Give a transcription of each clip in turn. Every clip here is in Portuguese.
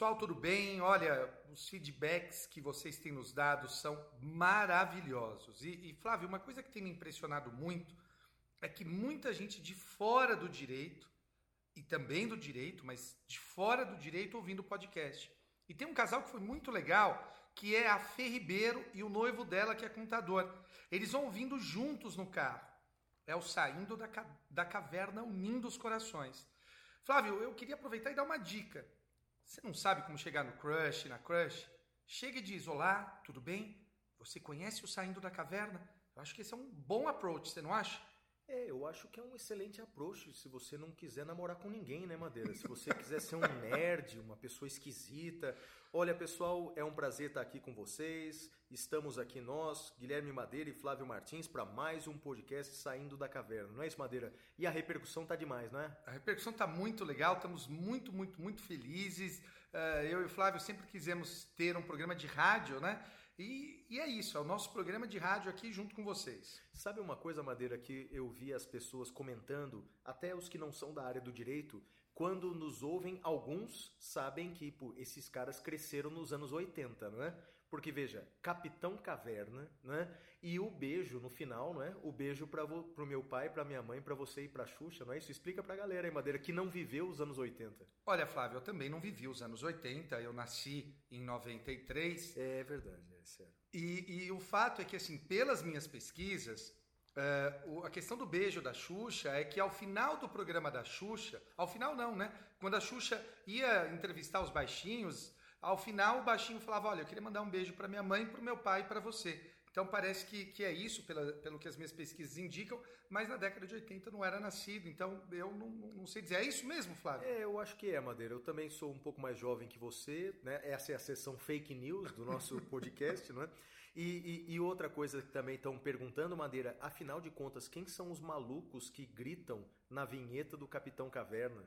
Pessoal, tudo bem? Olha, os feedbacks que vocês têm nos dado são maravilhosos. E, e, Flávio, uma coisa que tem me impressionado muito é que muita gente de fora do direito, e também do direito, mas de fora do direito ouvindo o podcast. E tem um casal que foi muito legal, que é a Fê Ribeiro e o noivo dela, que é contador. Eles vão ouvindo juntos no carro. É o Saindo da, Ca- da Caverna Unindo os Corações. Flávio, eu queria aproveitar e dar uma dica. Você não sabe como chegar no crush, na crush? Chega e diz: Olá, tudo bem? Você conhece o Saindo da Caverna? Eu acho que esse é um bom approach, você não acha? É, eu acho que é um excelente approach se você não quiser namorar com ninguém, né, Madeira? Se você quiser ser um nerd, uma pessoa esquisita. Olha, pessoal, é um prazer estar aqui com vocês. Estamos aqui nós, Guilherme Madeira e Flávio Martins, para mais um podcast Saindo da Caverna. Não é isso, Madeira? E a repercussão tá demais, não é? A repercussão está muito legal, estamos muito, muito, muito felizes. Eh, eu e o Flávio sempre quisemos ter um programa de rádio, né? E, e é isso, é o nosso programa de rádio aqui junto com vocês. Sabe uma coisa, Madeira, que eu vi as pessoas comentando, até os que não são da área do direito, quando nos ouvem, alguns sabem que pô, esses caras cresceram nos anos 80, não é? Porque veja, Capitão Caverna, né? E o beijo no final, não é? O beijo para pro meu pai, pra minha mãe, pra você e pra Xuxa, não é isso? Explica pra galera aí, Madeira, que não viveu os anos 80. Olha, Flávio, eu também não vivi os anos 80, eu nasci em 93. É verdade, é sério. E, e o fato é que, assim, pelas minhas pesquisas, o- a questão do beijo da Xuxa é que ao final do programa da Xuxa, ao final não, né? Quando a Xuxa ia entrevistar os baixinhos, ao final o baixinho falava: Olha, eu queria mandar um beijo para minha mãe, para o meu pai e para você. Então parece que, que é isso, pela, pelo que as minhas pesquisas indicam, mas na década de 80 eu não era nascido, então eu não, não- não sei dizer. É isso mesmo, Flávio? É, eu acho que é, Madeira. Eu também sou um pouco mais jovem que você, né? Essa é a sessão fake news do nosso podcast, não é? E, e- e outra coisa que também estão perguntando, Madeira, afinal de contas, quem são os malucos que gritam na vinheta do Capitão Caverna?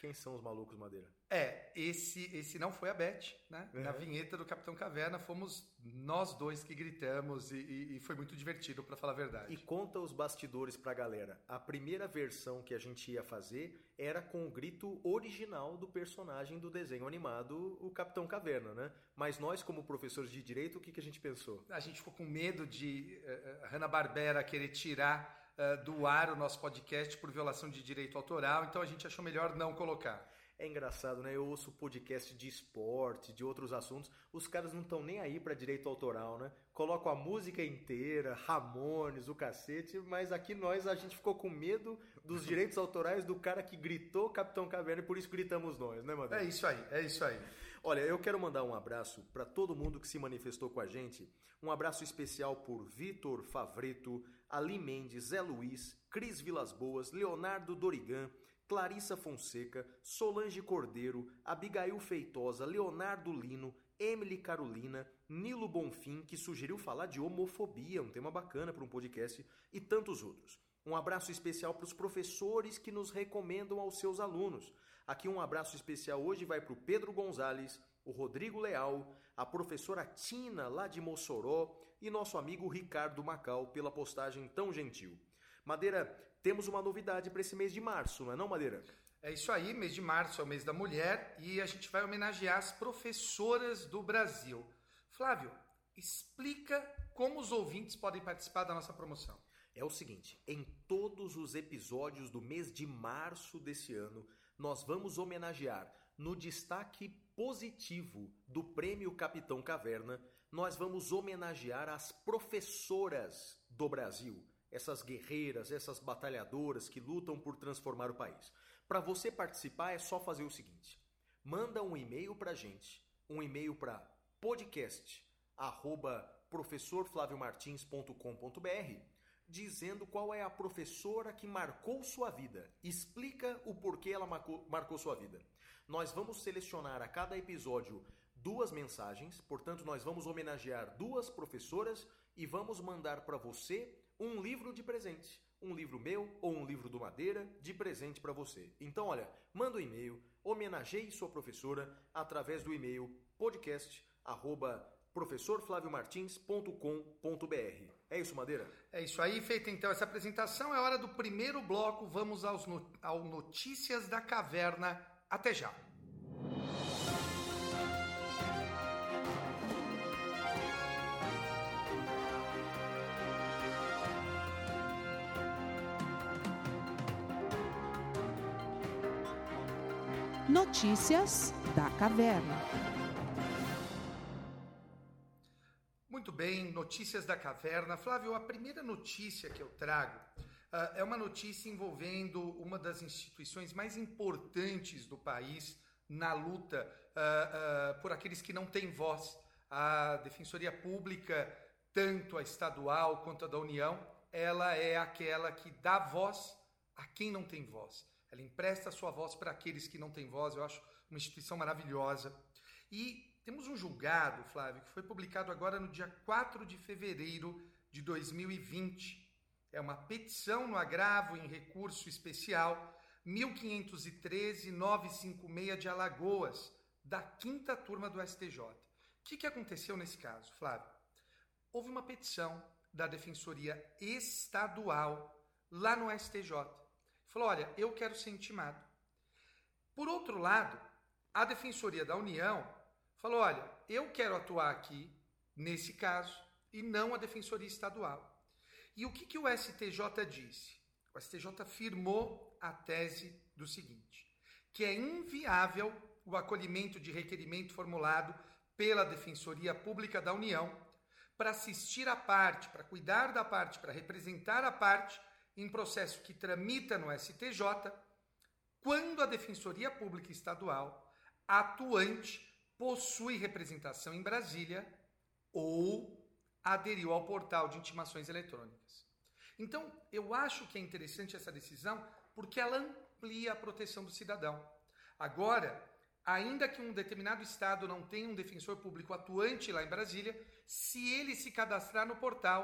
Quem são os malucos, Madeira? É, esse, esse não foi a Beth, né? Na vinheta do Capitão Caverna fomos nós dois que gritamos e, e- e foi muito divertido, para falar a verdade. E conta os bastidores pra galera. A primeira versão que a gente ia fazer era com o grito original do personagem do desenho animado, o Capitão Caverna, né? Mas nós, como professores de direito, o que, que a gente pensou? A gente ficou com medo de eh, Hanna-Barbera querer tirar eh, do ar o nosso podcast por violação de direito autoral, então a gente achou melhor não colocar. É engraçado, né? Eu ouço podcast de esporte, de outros assuntos. Os caras não estão nem aí pra direito autoral, né? Colocam a música inteira, Ramones, o cacete, mas aqui nós a gente ficou com medo dos direitos autorais do cara que gritou Capitão Caverna e por isso gritamos nós, né, É Madeira? isso aí, é isso aí. Olha, eu quero mandar um abraço para todo mundo que se manifestou com a gente. Um abraço especial por Vitor Favreto, Ali Mendes, Zé Luiz, Cris Vilas Boas, Leonardo Dorigan, Clarissa Fonseca, Solange Cordeiro, Abigail Feitosa, Leonardo Lino, Emily Carolina, Nilo Bonfim, que sugeriu falar de homofobia, um tema bacana para um podcast, e tantos outros. Um abraço especial para os professores que nos recomendam aos seus alunos. Aqui um abraço especial hoje vai para o Pedro Gonzalez, o Rodrigo Leal, a professora Tina lá de Mossoró e nosso amigo Ricardo Macau pela postagem tão gentil. Madeira, temos uma novidade para esse mês de março, não é não, Madeira? É isso aí, mês de março é o mês da mulher e a gente vai homenagear as professoras do Brasil. Flávio, explica como os ouvintes podem participar da nossa promoção. É o seguinte, em todos os episódios do mês de março desse ano, nós vamos homenagear no destaque positivo do Prêmio Capitão Caverna, nós vamos homenagear as professoras do Brasil, essas guerreiras, essas batalhadoras que lutam por transformar o país. Para você participar é só fazer o seguinte: manda um e-mail para gente, um e-mail para podcast arroba dizendo qual é a professora que marcou sua vida. Explica o porquê ela marcou, marcou sua vida. Nós vamos selecionar a cada episódio duas mensagens, portanto, nós vamos homenagear duas professoras e vamos mandar para você um livro de presente. Um livro meu ou um livro do Madeira de presente para você. Então, olha, manda um e-mail, homenageie sua professora através do e-mail podcast arroba. É isso, Madeira? É isso aí, feita então essa apresentação, é hora do primeiro bloco. Vamos aos no... ao Notícias da Caverna. Até já! Notícias da Caverna. Muito bem, notícias da caverna. Flávio, a primeira notícia que eu trago é uma notícia envolvendo uma das instituições mais importantes do país na luta uh, uh, por aqueles que não têm voz. A Defensoria Pública, tanto a estadual quanto a da União, ela é aquela que dá voz a quem não tem voz. Ela empresta a sua voz para aqueles que não têm voz. Eu acho uma instituição maravilhosa. E temos um julgado, Flávio, que foi publicado agora no dia 4 de fevereiro de 2020. É uma petição no agravo em recurso especial 1513-956 de Alagoas, da quinta turma do STJ. O que, que aconteceu nesse caso, Flávio? Houve uma petição da Defensoria Estadual lá no STJ Falou: olha, eu quero ser intimado. Por outro lado, a Defensoria da União falou: olha, eu quero atuar aqui, nesse caso, e não a Defensoria Estadual. E o que, que o STJ disse? O STJ afirmou a tese do seguinte: que é inviável o acolhimento de requerimento formulado pela Defensoria Pública da União para assistir a parte, para cuidar da parte, para representar a parte em processo que tramita no STJ, quando a Defensoria Pública Estadual atuante possui representação em Brasília ou aderiu ao portal de intimações eletrônicas. Então, eu acho que é interessante essa decisão porque ela amplia a proteção do cidadão. Agora, ainda que um determinado estado não tenha um defensor público atuante lá em Brasília, se ele se cadastrar no portal,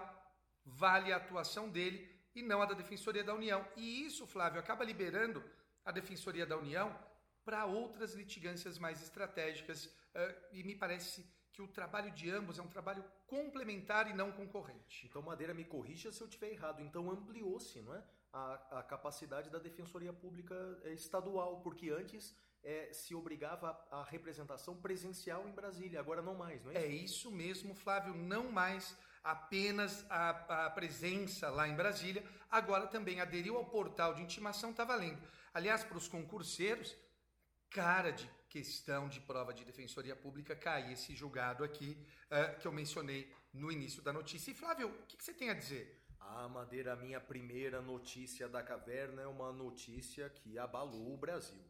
vale a atuação dele e não a da Defensoria da União. E isso, Flávio, acaba liberando a Defensoria da União para outras litigâncias mais estratégicas. Uh, e me parece que o trabalho de ambos é um trabalho complementar e não concorrente. Então, Madeira, me corrija se eu estiver errado. Então, ampliou-se não é? a, a capacidade da Defensoria Pública eh, Estadual, porque antes é, se obrigava a, a, representação presencial em Brasília, agora não mais, não é isso? É isso mesmo, Flávio, não mais apenas a, a, presença lá em Brasília, agora também aderiu ao portal de intimação, está valendo. Aliás, para os concurseiros, cara de questão de prova de defensoria pública cair esse julgado aqui uh, que eu mencionei no início da notícia. E Flávio, o que, que você tem a dizer? Ah, Madeira, a minha primeira notícia da caverna é uma notícia que abalou o Brasil.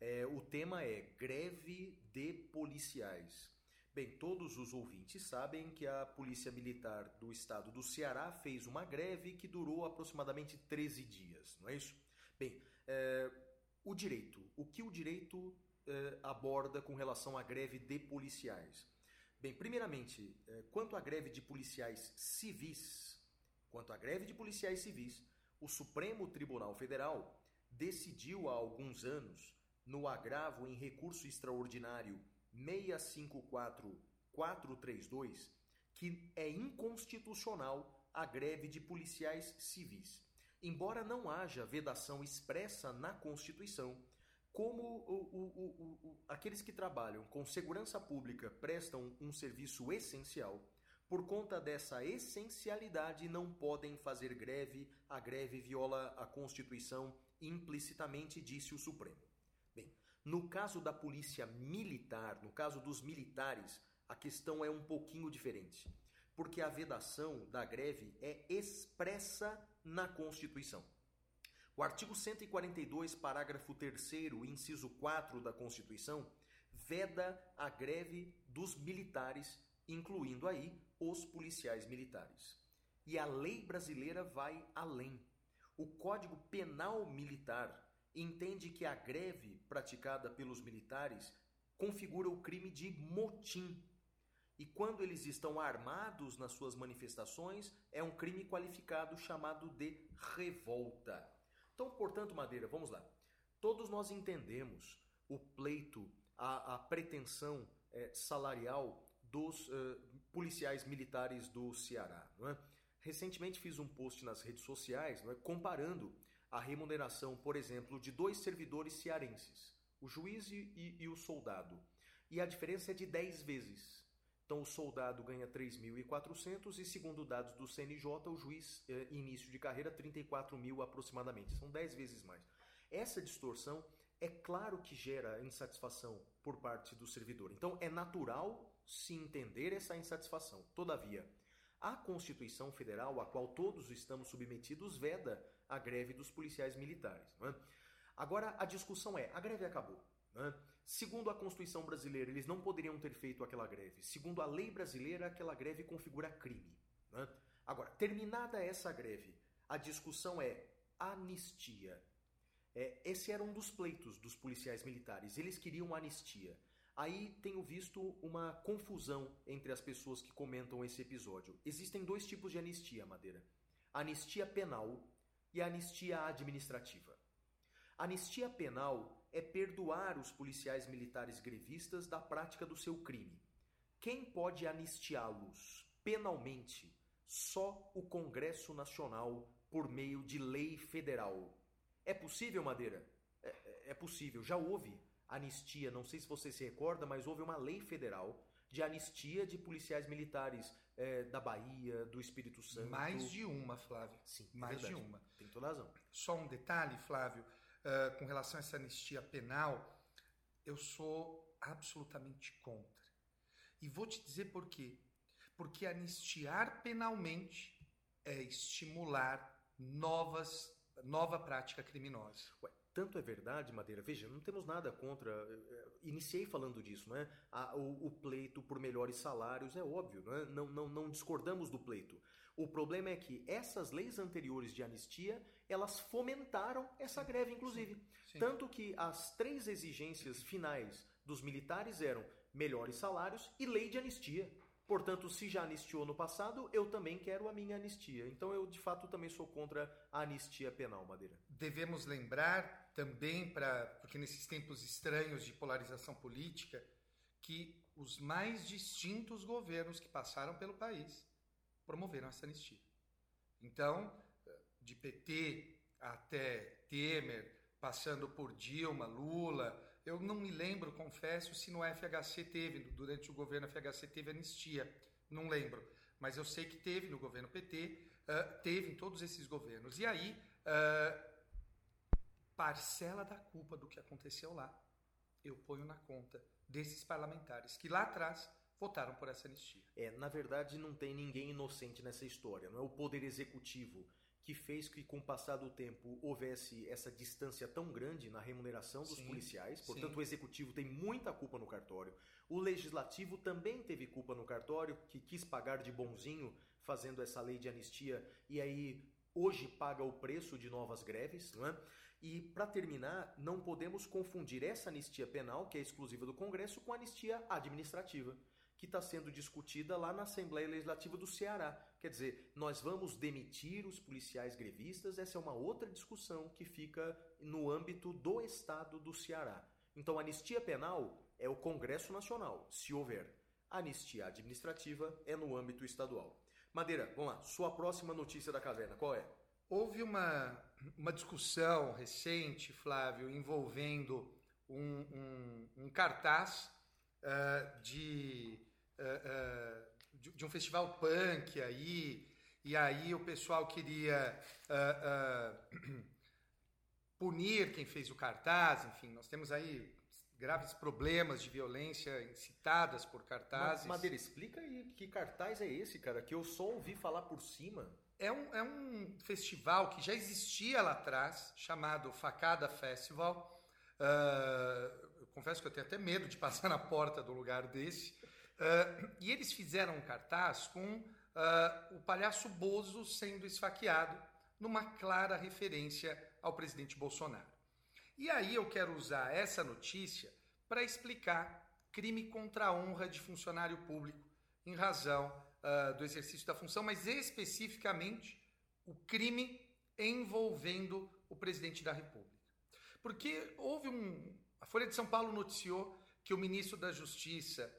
É, o tema é greve de policiais. Bem, todos os ouvintes sabem que a Polícia Militar do Estado do Ceará fez uma greve que durou aproximadamente 13 dias, não é isso? Bem, é, o direito. O que o direito é, aborda com relação à greve de policiais? Bem, primeiramente, é, quanto à greve de policiais civis, quanto à greve de policiais civis, o Supremo Tribunal Federal decidiu há alguns anos, no agravo em recurso extraordinário 654432 que é inconstitucional a greve de policiais civis. Embora não haja vedação expressa na Constituição, como o, o, o, aqueles que trabalham com segurança pública prestam um serviço essencial, por conta dessa essencialidade não podem fazer greve, a greve viola a Constituição implicitamente, disse o Supremo. No caso da polícia militar, no caso dos militares, a questão é um pouquinho diferente, porque a vedação da greve é expressa na Constituição. O artigo 142, parágrafo 3, inciso 4 da Constituição, veda a greve dos militares, incluindo aí os policiais militares. E a lei brasileira vai além. O Código Penal Militar entende que a greve praticada pelos militares configura o crime de motim. E quando eles estão armados nas suas manifestações, é um crime qualificado chamado de revolta. Então, portanto, Madeira, vamos lá. Todos nós entendemos o pleito, a, a pretensão é, salarial dos uh, policiais militares do Ceará. Não é? Recentemente fiz um post nas redes sociais não é? comparando a remuneração, por exemplo, de dois servidores cearenses, o juiz e, e, e o soldado. E a diferença é de 10 vezes. Então, o soldado ganha 3.400 e, segundo dados do CNJ, o juiz, eh, início de carreira, 34 mil aproximadamente. São 10 vezes mais. Essa distorção é claro que gera insatisfação por parte do servidor. Então, é natural se entender essa insatisfação. Todavia, a Constituição Federal, a qual todos estamos submetidos, veda a greve dos policiais militares. É? Agora, a discussão é: a greve acabou. É? Segundo a Constituição brasileira, eles não poderiam ter feito aquela greve. Segundo a lei brasileira, aquela greve configura crime. Né? Agora, terminada essa greve, a discussão é anistia. É, esse era um dos pleitos dos policiais militares. Eles queriam anistia. Aí tenho visto uma confusão entre as pessoas que comentam esse episódio. Existem dois tipos de anistia, Madeira: anistia penal e anistia administrativa. Anistia penal é perdoar os policiais militares grevistas da prática do seu crime. Quem pode anistiá-los penalmente? Só o Congresso Nacional por meio de lei federal. É possível, Madeira? É, é, é possível. Já houve anistia, não sei se você se recorda, mas houve uma lei federal de anistia de policiais militares é, da Bahia, do Espírito Santo. Mais de uma, Flávio. Sim, é mais de uma. Tem toda razão. Só um detalhe, Flávio uh, com relação a essa anistia penal, eu sou absolutamente contra. E vou te dizer por quê. Porque anistiar penalmente é estimular novas, nova prática criminosa. Ué, tanto é verdade, Madeira. Veja, não temos nada contra. Eh, iniciei falando disso, não é? o, o, pleito por melhores salários é óbvio, não, é? não, não, não discordamos do pleito. O problema é que essas leis anteriores de anistia, elas fomentaram essa greve, inclusive. Sim, sim. Tanto que as três exigências finais dos militares eram melhores salários e lei de anistia. Portanto, se já anistiou no passado, eu também quero a minha anistia. Então, eu de fato também sou contra a anistia penal, Madeira. Devemos lembrar também, pra, porque nesses tempos estranhos de polarização política, que os mais distintos governos que passaram pelo país promoveram essa anistia. Então, de PT até Temer, passando por Dilma, Lula, eu não me lembro, confesso, se no FHC teve, durante o governo FHC teve anistia, não lembro, mas eu sei que teve no governo PT, teve em todos esses governos. E aí, parcela da culpa do que aconteceu lá, eu ponho na conta desses parlamentares que lá atrás votaram por essa anistia. É, na verdade, não tem ninguém inocente nessa história. Não é o poder executivo que fez que, com o passar do tempo, houvesse essa distância tão grande na remuneração dos sim, policiais. Portanto, sim. o executivo tem muita culpa no cartório. O legislativo também teve culpa no cartório, que quis pagar de bonzinho fazendo essa lei de anistia e aí hoje paga o preço de novas greves, não é? E para terminar, não podemos confundir essa anistia penal, que é exclusiva do Congresso, com a anistia administrativa que está sendo discutida lá na Assembleia Legislativa do Ceará. Quer dizer, nós vamos demitir os policiais grevistas, essa é uma outra discussão que fica no âmbito do Estado do Ceará. Então, anistia penal é o Congresso Nacional, se houver. Anistia administrativa é no âmbito estadual. Madeira, vamos lá, sua próxima notícia da caverna, qual é? Houve uma, uma discussão recente, Flávio, envolvendo um, um, um cartaz uh, de uh, de, de, um festival punk aí, e aí o pessoal queria uh, punir quem fez o cartaz, enfim, nós temos aí graves problemas de violência incitadas por cartazes. Madeira, explica aí que cartaz é esse, cara, que eu só ouvi falar por cima. É um, é um festival que já existia lá atrás, chamado Facada Festival. Uh, confesso que eu tenho até medo de passar na porta do lugar desse. Uh, e eles fizeram um cartaz com uh, o palhaço Bozo sendo esfaqueado, numa clara referência ao presidente Bolsonaro. E aí eu quero usar essa notícia para explicar crime contra a honra de funcionário público em razão uh, do exercício da função, mas especificamente o crime envolvendo o presidente da República. Porque houve um. A Folha de São Paulo noticiou que o ministro da Justiça,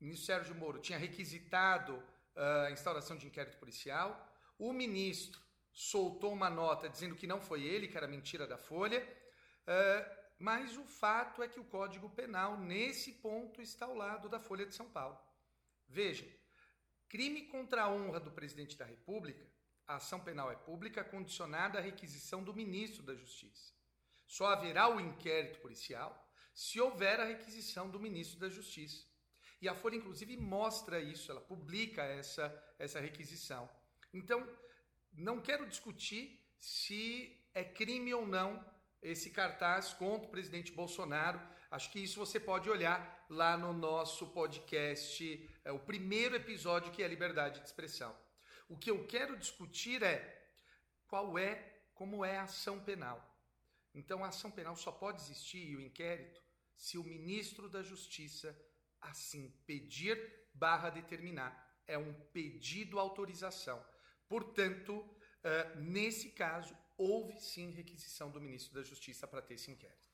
o ministro Sérgio Moro, tinha requisitado uh, a instauração de inquérito policial. O ministro soltou uma nota dizendo que não foi ele, que era mentira da Folha. Uh, mas o fato é que o Código Penal, nesse ponto, está ao lado da Folha de São Paulo. Veja, crime contra a honra do presidente da República, a ação penal é pública condicionada à requisição do ministro da Justiça. Só haverá o inquérito policial se houver a requisição do ministro da Justiça. E a Folha, inclusive, mostra isso, ela publica essa, essa requisição. Então, não quero discutir se é crime ou não esse cartaz contra o presidente Bolsonaro. Acho que isso você pode olhar lá no nosso podcast, é, o primeiro episódio que é liberdade de expressão. O que eu quero discutir é qual é, como é a ação penal. Então, a ação penal só pode existir e o inquérito se o ministro da Justiça assim pedir barra determinar. É um pedido autorização. Portanto, uh, nesse caso, houve sim requisição do ministro da Justiça para ter esse inquérito.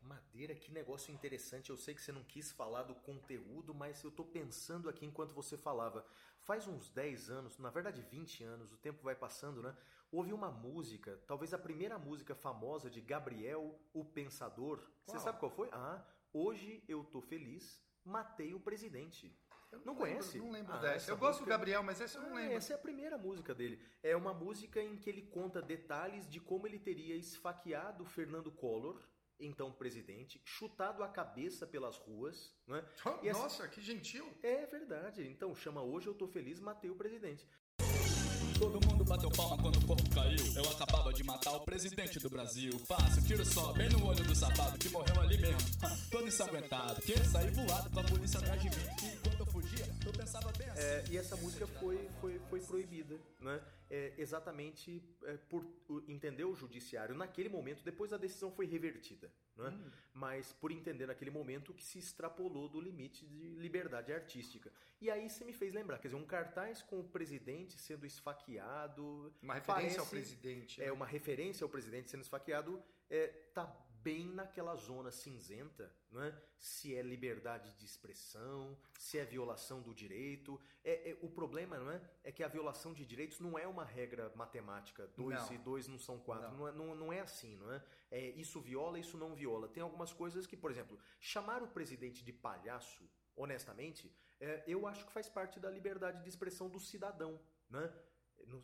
Madeira, que negócio interessante. Eu sei que você não quis falar do conteúdo, mas eu estou pensando aqui enquanto você falava. Faz uns 10 anos, na verdade 20 anos, o tempo vai passando, né? Houve uma música, talvez a primeira música famosa de Gabriel, o Pensador. Você sabe qual foi? Ah, Hoje eu tô feliz, matei o presidente. Eu não, não conhece? não lembro ah, dessa. Eu música... gosto do Gabriel, mas essa eu não ah, lembro. Essa é a primeira música dele. É uma música em que ele conta detalhes de como ele teria esfaqueado Fernando Collor, então presidente, chutado a cabeça pelas ruas. Né? Oh, nossa, que gentil! É verdade. Então chama Hoje Eu Tô Feliz, matei o presidente. Todo mundo bateu palma quando o corpo caiu. Eu acabava de matar o presidente do Brasil. Fácil, tiro só, bem no olho do safado que morreu ali mesmo. Todo ensanguentado. Que saí voado com a polícia atrás de mim. E eu pensava bem assim. É, e essa música foi, foi, foi proibida, né? É, exatamente é, por entender o judiciário naquele momento, depois a decisão foi revertida, né? Hum. mas por entender naquele momento que se extrapolou do limite de liberdade artística. E aí você me fez lembrar, quer dizer, um cartaz com o presidente sendo esfaqueado. Uma referência parece, ao presidente. É, né? uma referência ao presidente sendo esfaqueado. É, tá bem naquela zona cinzenta, é? se é liberdade de expressão, se é violação do direito. É, é, o problema não é? é que a violação de direitos não é uma regra matemática, dois não. e dois não são quatro, não. Não, é, não, não é assim, não é? é? Isso viola, isso não viola. Tem algumas coisas que, por exemplo, chamar o presidente de palhaço, honestamente, é, eu acho que faz parte da liberdade de expressão do cidadão, né?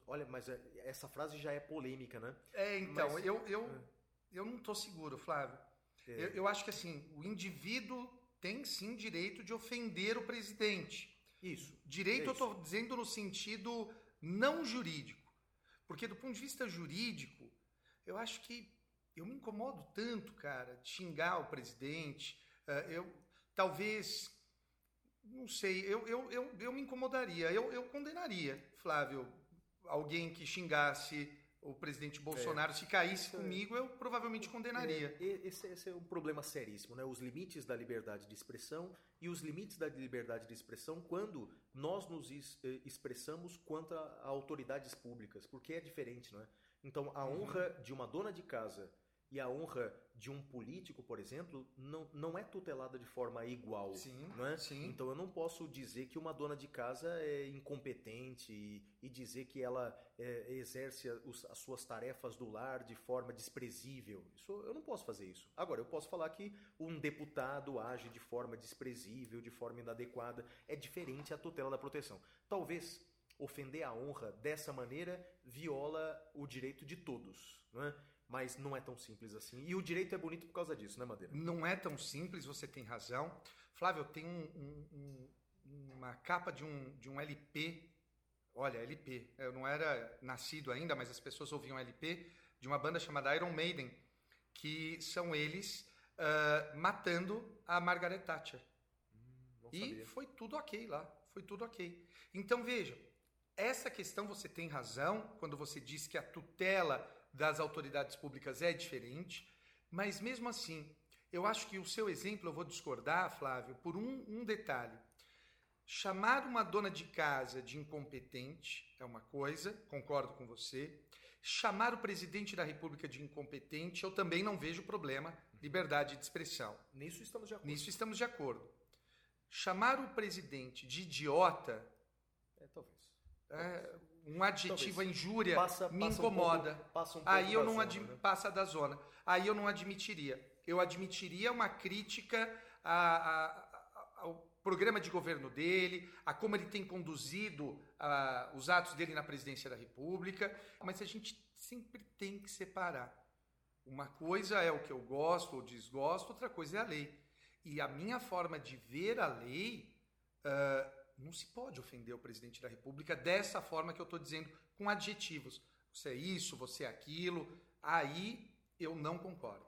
Olha, mas é, essa frase já é polêmica, né? É, então, mas, eu, eu, é. Eu não estou seguro, Flávio. É. Eu, eu, acho que assim, o indivíduo tem sim direito de ofender o presidente. Isso. Direito é eu estou dizendo no sentido não jurídico. Porque do ponto de vista jurídico, eu acho que eu me incomodo tanto, cara, de xingar o presidente. Eh, eu talvez não sei, eu, eu, eu, eu me incomodaria, eu, eu condenaria, Flávio, alguém que xingasse o presidente Bolsonaro, é. se caísse é comigo, eu provavelmente condenaria. É, esse, esse, é um problema seríssimo, né? Os limites da liberdade de expressão e os limites da liberdade de expressão quando nós nos eh, expressamos quanto a, a autoridades públicas, porque é diferente, não é? Então, a uhum. honra de uma dona de casa e a honra de um político, por exemplo, não, não é tutelada de forma igual. Sim, não é? sim. Então eu não posso dizer que uma dona de casa é incompetente e, e dizer que ela é, exerce os, as suas tarefas do lar de forma desprezível. Isso, eu não posso fazer isso. Agora, eu posso falar que um deputado age de forma desprezível, de forma inadequada. É diferente a tutela da proteção. Talvez ofender a honra dessa maneira viola o direito de todos. Não é? Mas não é tão simples assim. E o direito é bonito por causa disso, né, Madeira? Não é tão simples, você tem razão. Flávio, tenho um, um, uma capa de um, de um LP. Olha, LP. Eu não era nascido ainda, mas as pessoas ouviam LP de uma banda chamada Iron Maiden, que são eles uh, matando a Margaret Thatcher. Hum, e foi tudo ok lá. Foi tudo ok. Então veja, essa questão você tem razão quando você diz que a tutela das autoridades públicas é diferente, mas mesmo assim, Eu acho que o seu exemplo, eu vou discordar, Flávio, por um, um detalhe. Chamar uma dona de casa de incompetente é uma coisa, concordo com você. Chamar o presidente da República de incompetente, eu também não vejo problema, liberdade de expressão. Nisso estamos de acordo. Nisso estamos de acordo. Chamar o presidente de idiota, É, talvez. é, um adjetivo, a Talvez. injúria, Passa- me passa um incomoda. pouco- passa um pouco Aí eu não zona, né? passa da zona. Aí eu não admitiria. Eu admitiria uma crítica a- a- a- ao programa de governo dele, a como ele tem conduzido os atos dele na presidência da República. Mas a gente sempre tem que separar. Uma coisa é o que eu gosto ou desgosto, outra coisa é a lei. E a minha forma de ver a lei ah, não se pode ofender o presidente da República dessa forma que eu estou dizendo, com adjetivos. Você é isso, você é aquilo. Aí eu não concordo.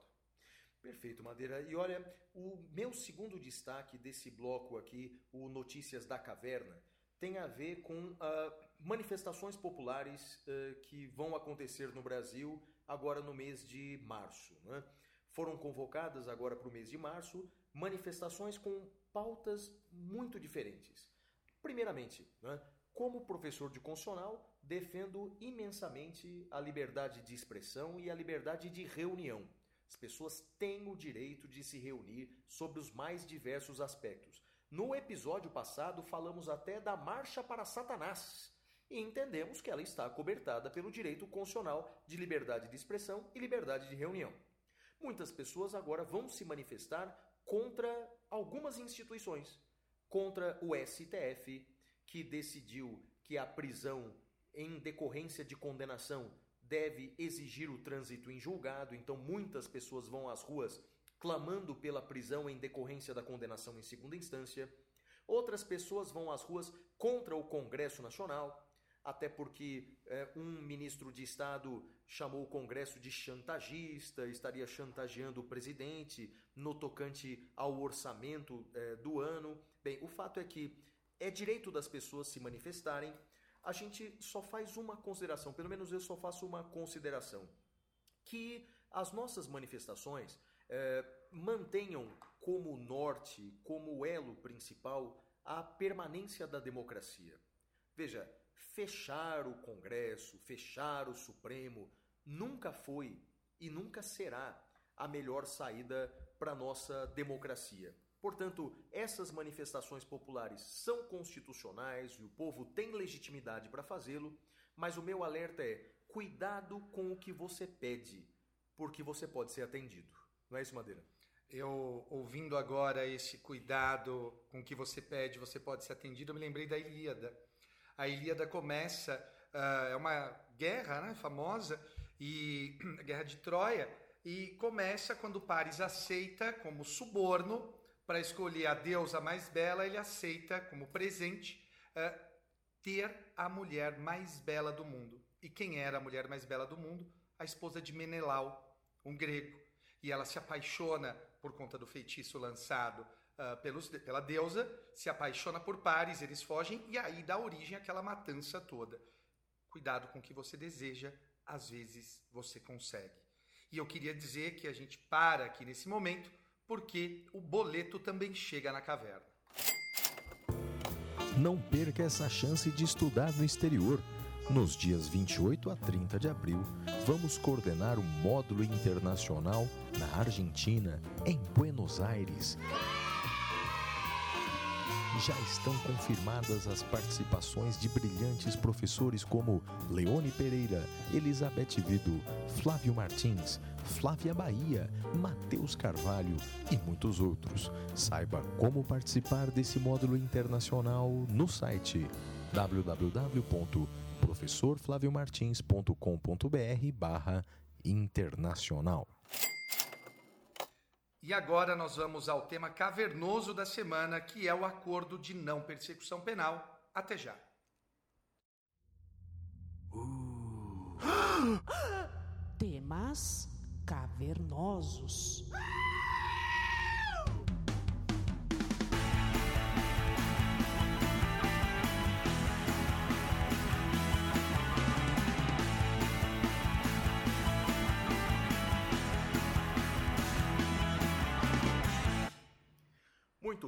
Perfeito, Madeira. E olha, o meu segundo destaque desse bloco aqui, o Notícias da Caverna, tem a ver com ah, manifestações populares ah, que vão acontecer no Brasil agora no mês de março. né? Foram convocadas agora para o mês de março manifestações com pautas muito diferentes. Primeiramente, né, como professor de constitucional, defendo imensamente a liberdade de expressão e a liberdade de reunião. As pessoas têm o direito de se reunir sobre os mais diversos aspectos. No episódio passado, falamos até da Marcha para Satanás e entendemos que ela está cobertada pelo direito constitucional de liberdade de expressão e liberdade de reunião. Muitas pessoas agora vão se manifestar contra algumas instituições, contra o STF, que decidiu que a prisão em decorrência de condenação deve exigir o trânsito em julgado, então muitas pessoas vão às ruas clamando pela prisão em decorrência da condenação em segunda instância. Outras pessoas vão às ruas contra o Congresso Nacional, até porque eh, um ministro de Estado chamou o Congresso de chantagista, estaria chantageando o presidente no tocante ao orçamento eh, do ano. Bem, o fato é que é direito das pessoas se manifestarem. A gente só faz uma consideração, pelo menos eu só faço uma consideração, que as nossas manifestações eh, mantenham como norte, como elo principal, a permanência da democracia. Veja, fechar o Congresso, fechar o Supremo, nunca foi e nunca será a melhor saída para nossa democracia. Portanto, essas manifestações populares são constitucionais e o povo tem legitimidade para fazê-lo, mas o meu alerta é: cuidado com o que você pede, porque você pode ser atendido. Não é isso, Madeira? Eu, ouvindo agora esse cuidado com o que você pede, você pode ser atendido, eu me lembrei da Ilíada. A Ilíada começa, ah, é uma guerra né, famosa, e a guerra de Troia, e começa quando Paris aceita como suborno para escolher a deusa mais bela, ele aceita como presente ah, ter a mulher mais bela do mundo. E quem era a mulher mais bela do mundo? A esposa de Menelau, um grego. E ela se apaixona por conta do feitiço lançado ah, pelos, pela deusa, se apaixona por Paris, eles fogem e aí dá origem àquela matança toda. Cuidado com o que você deseja, às vezes você consegue. E eu queria dizer que a gente para aqui nesse momento, porque o boleto também chega na caverna. Não perca essa chance de estudar no exterior. Nos dias 28 a 30 de abril, vamos coordenar um módulo internacional na Argentina, em Buenos Aires. Já estão confirmadas as participações de brilhantes professores como Leone Pereira, Elizabeth Vido, Flávio Martins, Flávia Bahia, Matheus Carvalho e muitos outros. Saiba como participar desse módulo internacional no site www.professorflaviomartins.com.br barra internacional. E agora nós vamos ao tema cavernoso da semana, que é o acordo de não persecução penal. Até já. Temas cavernosos.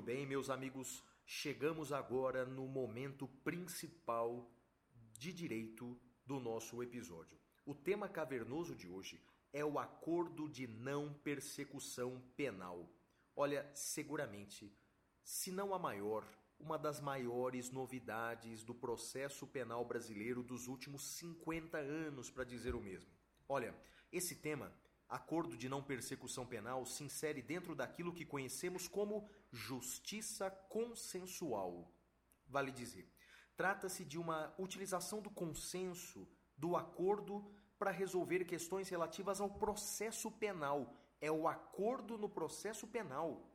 Bem, meus amigos? Chegamos agora no momento principal de direito do nosso episódio. O tema cavernoso de hoje é o acordo de não persecução penal. Olha, seguramente, se não a maior, uma das maiores novidades do processo penal brasileiro dos últimos 50 anos, para dizer o mesmo. Olha, esse tema acordo de não persecução penal se insere dentro daquilo que conhecemos como justiça consensual. Vale dizer, trata-se de uma utilização do consenso, do acordo, para resolver questões relativas ao processo penal. É o acordo no processo penal.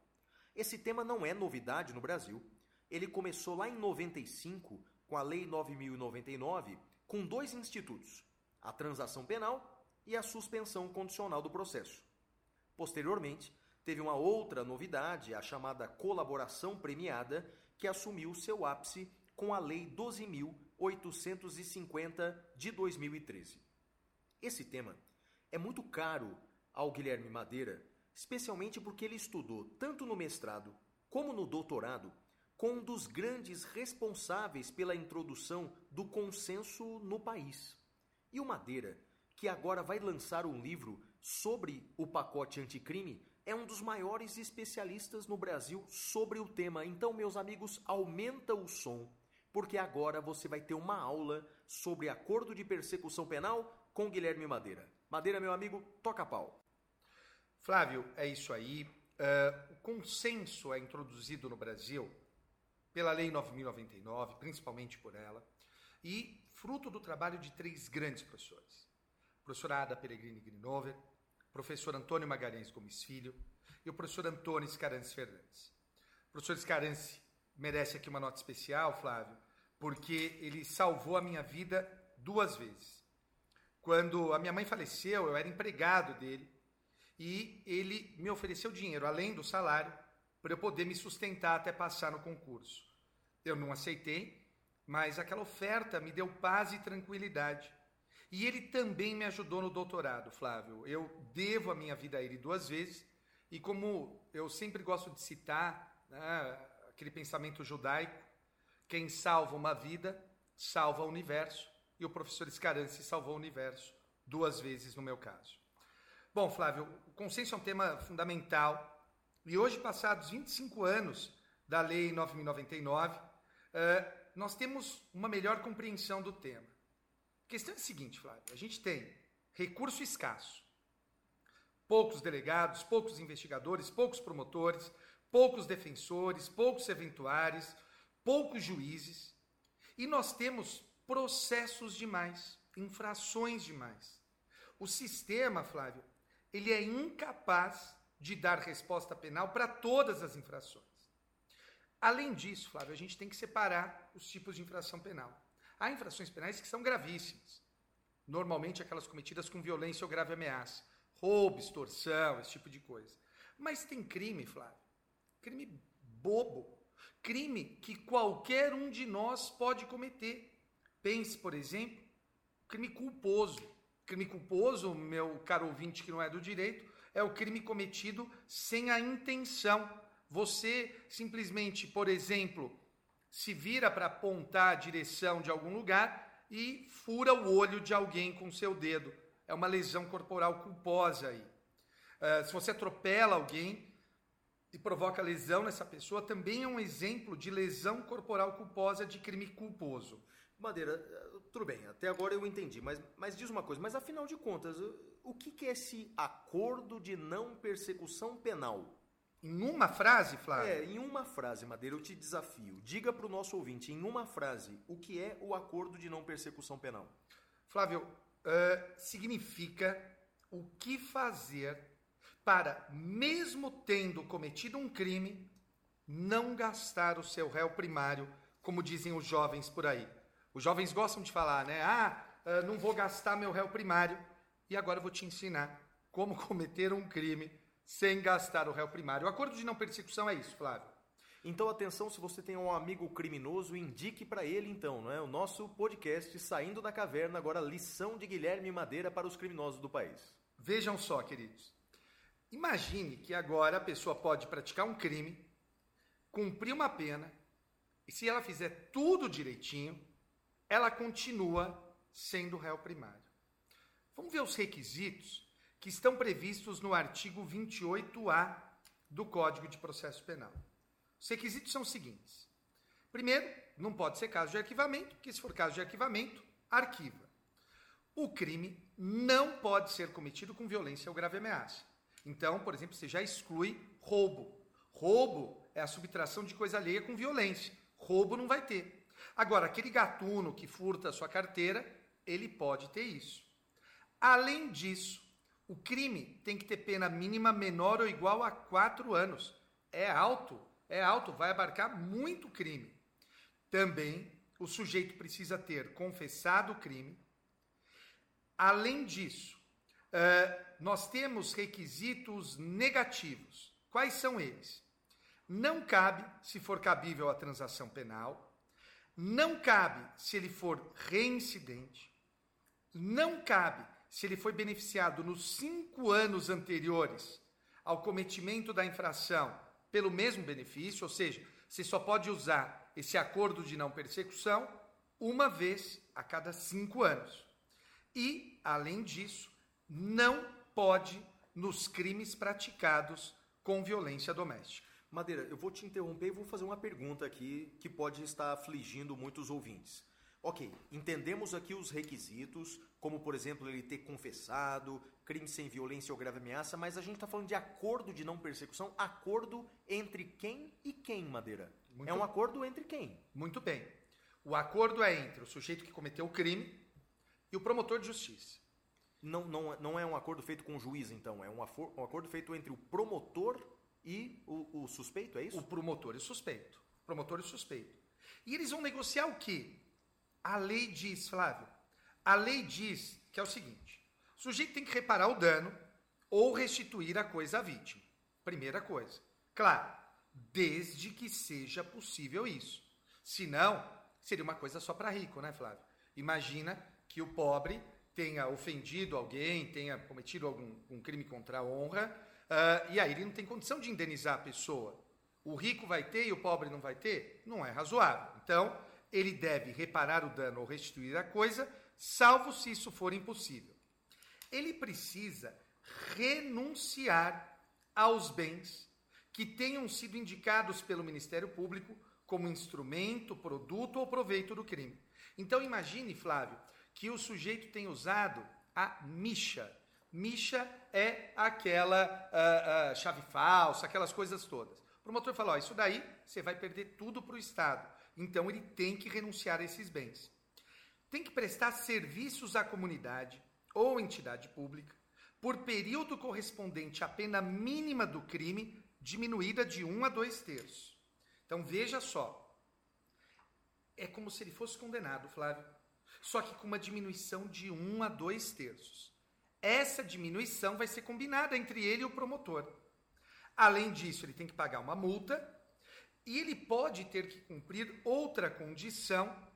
Esse tema não é novidade no Brasil. Ele começou lá em 95, com a Lei 9099, com dois institutos: a transação penal e a suspensão condicional do processo. Posteriormente, teve uma outra novidade, a chamada colaboração premiada, que assumiu seu ápice com a Lei 12.850 de 2013. Esse tema é muito caro ao Guilherme Madeira, especialmente porque ele estudou tanto no mestrado como no doutorado com um dos grandes responsáveis pela introdução do consenso no país. E o Madeira que agora vai lançar um livro sobre o pacote anticrime, é um dos maiores especialistas no Brasil sobre o tema. Então, meus amigos, aumenta o som, porque agora você vai ter uma aula sobre acordo de persecução penal com Guilherme Madeira. Madeira, meu amigo, toca pau. Flávio, é isso aí. Uh, o consenso é introduzido no Brasil pela Lei 9099, principalmente por ela, e fruto do trabalho de três grandes professores professora Ada Peregrini Grinover, professor Antônio Magalhães Gomes Filho e o professor Antônio Scarance Fernandes. O professor Scarance merece aqui uma nota especial, Flávio, porque ele salvou a minha vida duas vezes. Quando a minha mãe faleceu, eu era empregado dele e ele me ofereceu dinheiro, além do salário, para eu poder me sustentar até passar no concurso. Eu não aceitei, mas aquela oferta me deu paz e tranquilidade e ele também me ajudou no doutorado, Flávio. Eu devo a minha vida a ele duas vezes. E como eu sempre gosto de citar né, aquele pensamento judaico, quem salva uma vida, salva o universo. E o professor Scarance salvou o universo duas vezes no meu caso. Bom, Flávio, o consenso é um tema fundamental. E hoje, passados 25 anos da Lei 9099, eh, nós temos uma melhor compreensão do tema. A questão é a seguinte, Flávio: a gente tem recurso escasso, poucos delegados, poucos investigadores, poucos promotores, poucos defensores, poucos eventuários, poucos juízes, e nós temos processos demais, infrações demais. O sistema, Flávio, ele é incapaz de dar resposta penal para todas as infrações. Além disso, Flávio, a gente tem que separar os tipos de infração penal. Há infrações penais que são gravíssimas. Normalmente aquelas cometidas com violência ou grave ameaça. Roubo, extorsão, esse tipo de coisa. Mas tem crime, Flávio. Crime bobo. Crime que qualquer um de nós pode cometer. Pense, por exemplo, crime culposo. Crime culposo, meu caro ouvinte que não é do direito, é o crime cometido sem a intenção. Você simplesmente, por exemplo, se vira para apontar a direção de algum lugar e fura o olho de alguém com seu dedo. É uma lesão corporal culposa aí. Uh, se você atropela alguém e provoca lesão nessa pessoa, também é um exemplo de lesão corporal culposa de crime culposo. Madeira, tudo bem, até agora eu entendi, mas, mas diz uma coisa, mas afinal de contas, o que é esse acordo de não persecução penal? Em uma frase, Flávio? É, em uma frase, Madeira, eu te desafio. Diga para o nosso ouvinte, em uma frase, o que é o acordo de não persecução penal? Flávio, uh, significa o que fazer para, mesmo tendo cometido um crime, não gastar o seu réu primário, como dizem os jovens por aí. Os jovens gostam de falar, né? Ah, uh, não vou gastar meu réu primário. E agora eu vou te ensinar como cometer um crime sem gastar o réu primário. O acordo de não persecução é isso, Flávio. Então, atenção, se você tem um amigo criminoso, indique para ele então, não é? O nosso podcast Saindo da Caverna, agora lição de Guilherme Madeira para os criminosos do país. Vejam só, queridos. Imagine que agora a pessoa pode praticar um crime, cumprir uma pena, e se ela fizer tudo direitinho, ela continua sendo réu primário. Vamos ver os requisitos que estão previstos no artigo 28A do Código de Processo Penal. Os requisitos são os seguintes: primeiro, não pode ser caso de arquivamento, porque se for caso de arquivamento, arquiva. O crime não pode ser cometido com violência ou grave ameaça. Então, por exemplo, você já exclui roubo. Roubo é a subtração de coisa alheia com violência. Roubo não vai ter. Agora, aquele gatuno que furta a sua carteira, ele pode ter isso. Além disso, o crime tem que ter pena mínima menor ou igual a quatro anos. É alto, é alto, vai abarcar muito crime. Também o sujeito precisa ter confessado o crime. Além disso, uh, nós temos requisitos negativos. Quais são eles? Não cabe se for cabível a transação penal. Não cabe se ele for reincidente. Não cabe se ele foi beneficiado nos cinco anos anteriores ao cometimento da infração pelo mesmo benefício, ou seja, você só pode usar esse acordo de não persecução uma vez a cada cinco anos. E, além disso, não pode nos crimes praticados com violência doméstica. Madeira, eu vou te interromper e vou fazer uma pergunta aqui que pode estar afligindo muitos ouvintes. Ok, entendemos aqui os requisitos, como por exemplo ele ter confessado, crime sem violência ou grave ameaça, mas a gente está falando de acordo de não persecução, acordo entre quem e quem, Madeira? Muito é um acordo entre quem? Muito bem. O acordo é entre o sujeito que cometeu o crime e o promotor de justiça. Não, não, não é um acordo feito com o juiz, então, é um, um acordo feito entre o promotor e o, o suspeito, é isso? O promotor e o suspeito. Promotor e o suspeito. E eles vão negociar o quê? A lei diz, Flávio, a lei diz que é o seguinte: o sujeito tem que reparar o dano ou restituir a coisa à vítima. Primeira coisa. Claro, desde que seja possível isso. Senão, seria uma coisa só para rico, né, Flávio? Imagina que o pobre tenha ofendido alguém, tenha cometido algum um crime contra a honra, uh, e aí ele não tem condição de indenizar a pessoa. O rico vai ter e o pobre não vai ter? Não é razoável. Então, ele deve reparar o dano ou restituir a coisa, salvo se isso for impossível. Ele precisa renunciar aos bens que tenham sido indicados pelo Ministério Público como instrumento, produto ou proveito do crime. Então imagine, Flávio, que o sujeito tem usado a micha. Micha é aquela uh, uh, chave falsa, aquelas coisas todas. O promotor fala: ó, isso daí você vai perder tudo para o Estado. Então ele tem que renunciar a esses bens. Tem que prestar serviços à comunidade ou entidade pública por período correspondente à pena mínima do crime, diminuída de um a dois terços. Então veja só. É como se ele fosse condenado, Flávio. Só que com uma diminuição de um a dois terços. Essa diminuição vai ser combinada entre ele e o promotor. Além disso, ele tem que pagar uma multa e ele pode ter que cumprir outra condição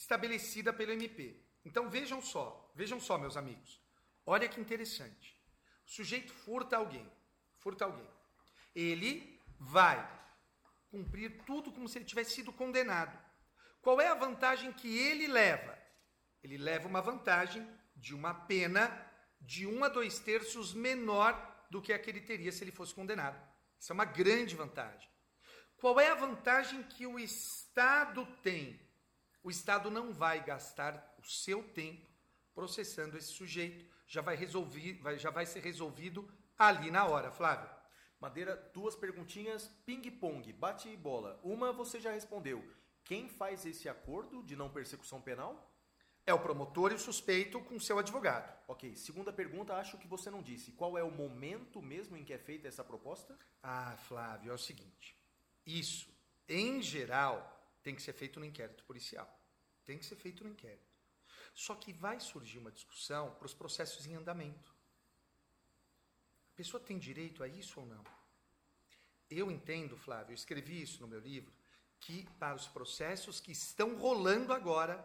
estabelecida pelo MP. Então vejam só, vejam só, meus amigos. Olha que interessante. O sujeito furta alguém, furta alguém. Ele vai cumprir tudo como se ele tivesse sido condenado. Qual é a vantagem que ele leva? Ele leva uma vantagem de uma pena de um a dois terços menor do que a que ele teria se ele fosse condenado. Isso é uma grande vantagem. Qual é a vantagem que o Estado tem? O Estado não vai gastar o seu tempo processando esse sujeito, já vai, resolver, vai, já vai ser resolvido ali na hora, Flávio. Madeira, duas perguntinhas, ping-pong, bate e bola. Uma você já respondeu. Quem faz esse acordo de não persecução penal? É o promotor e o suspeito com seu advogado. Ok. Segunda pergunta, acho que você não disse. Qual é o momento mesmo em que é feita essa proposta? Ah, Flávio, é o seguinte. Isso, em geral, tem que ser feito no inquérito policial. Tem que ser feito no inquérito. Só que vai surgir uma discussão para os processos em andamento. A pessoa tem direito a isso ou não? Eu entendo, Flávio, eu escrevi isso no meu livro, que para os processos que estão rolando agora,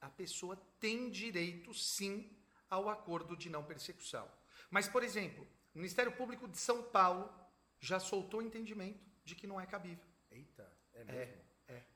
a pessoa tem direito sim ao acordo de não persecução. Mas, por exemplo, o Ministério Público de São Paulo já soltou entendimento de que não é cabível. Eita. É mesmo? É.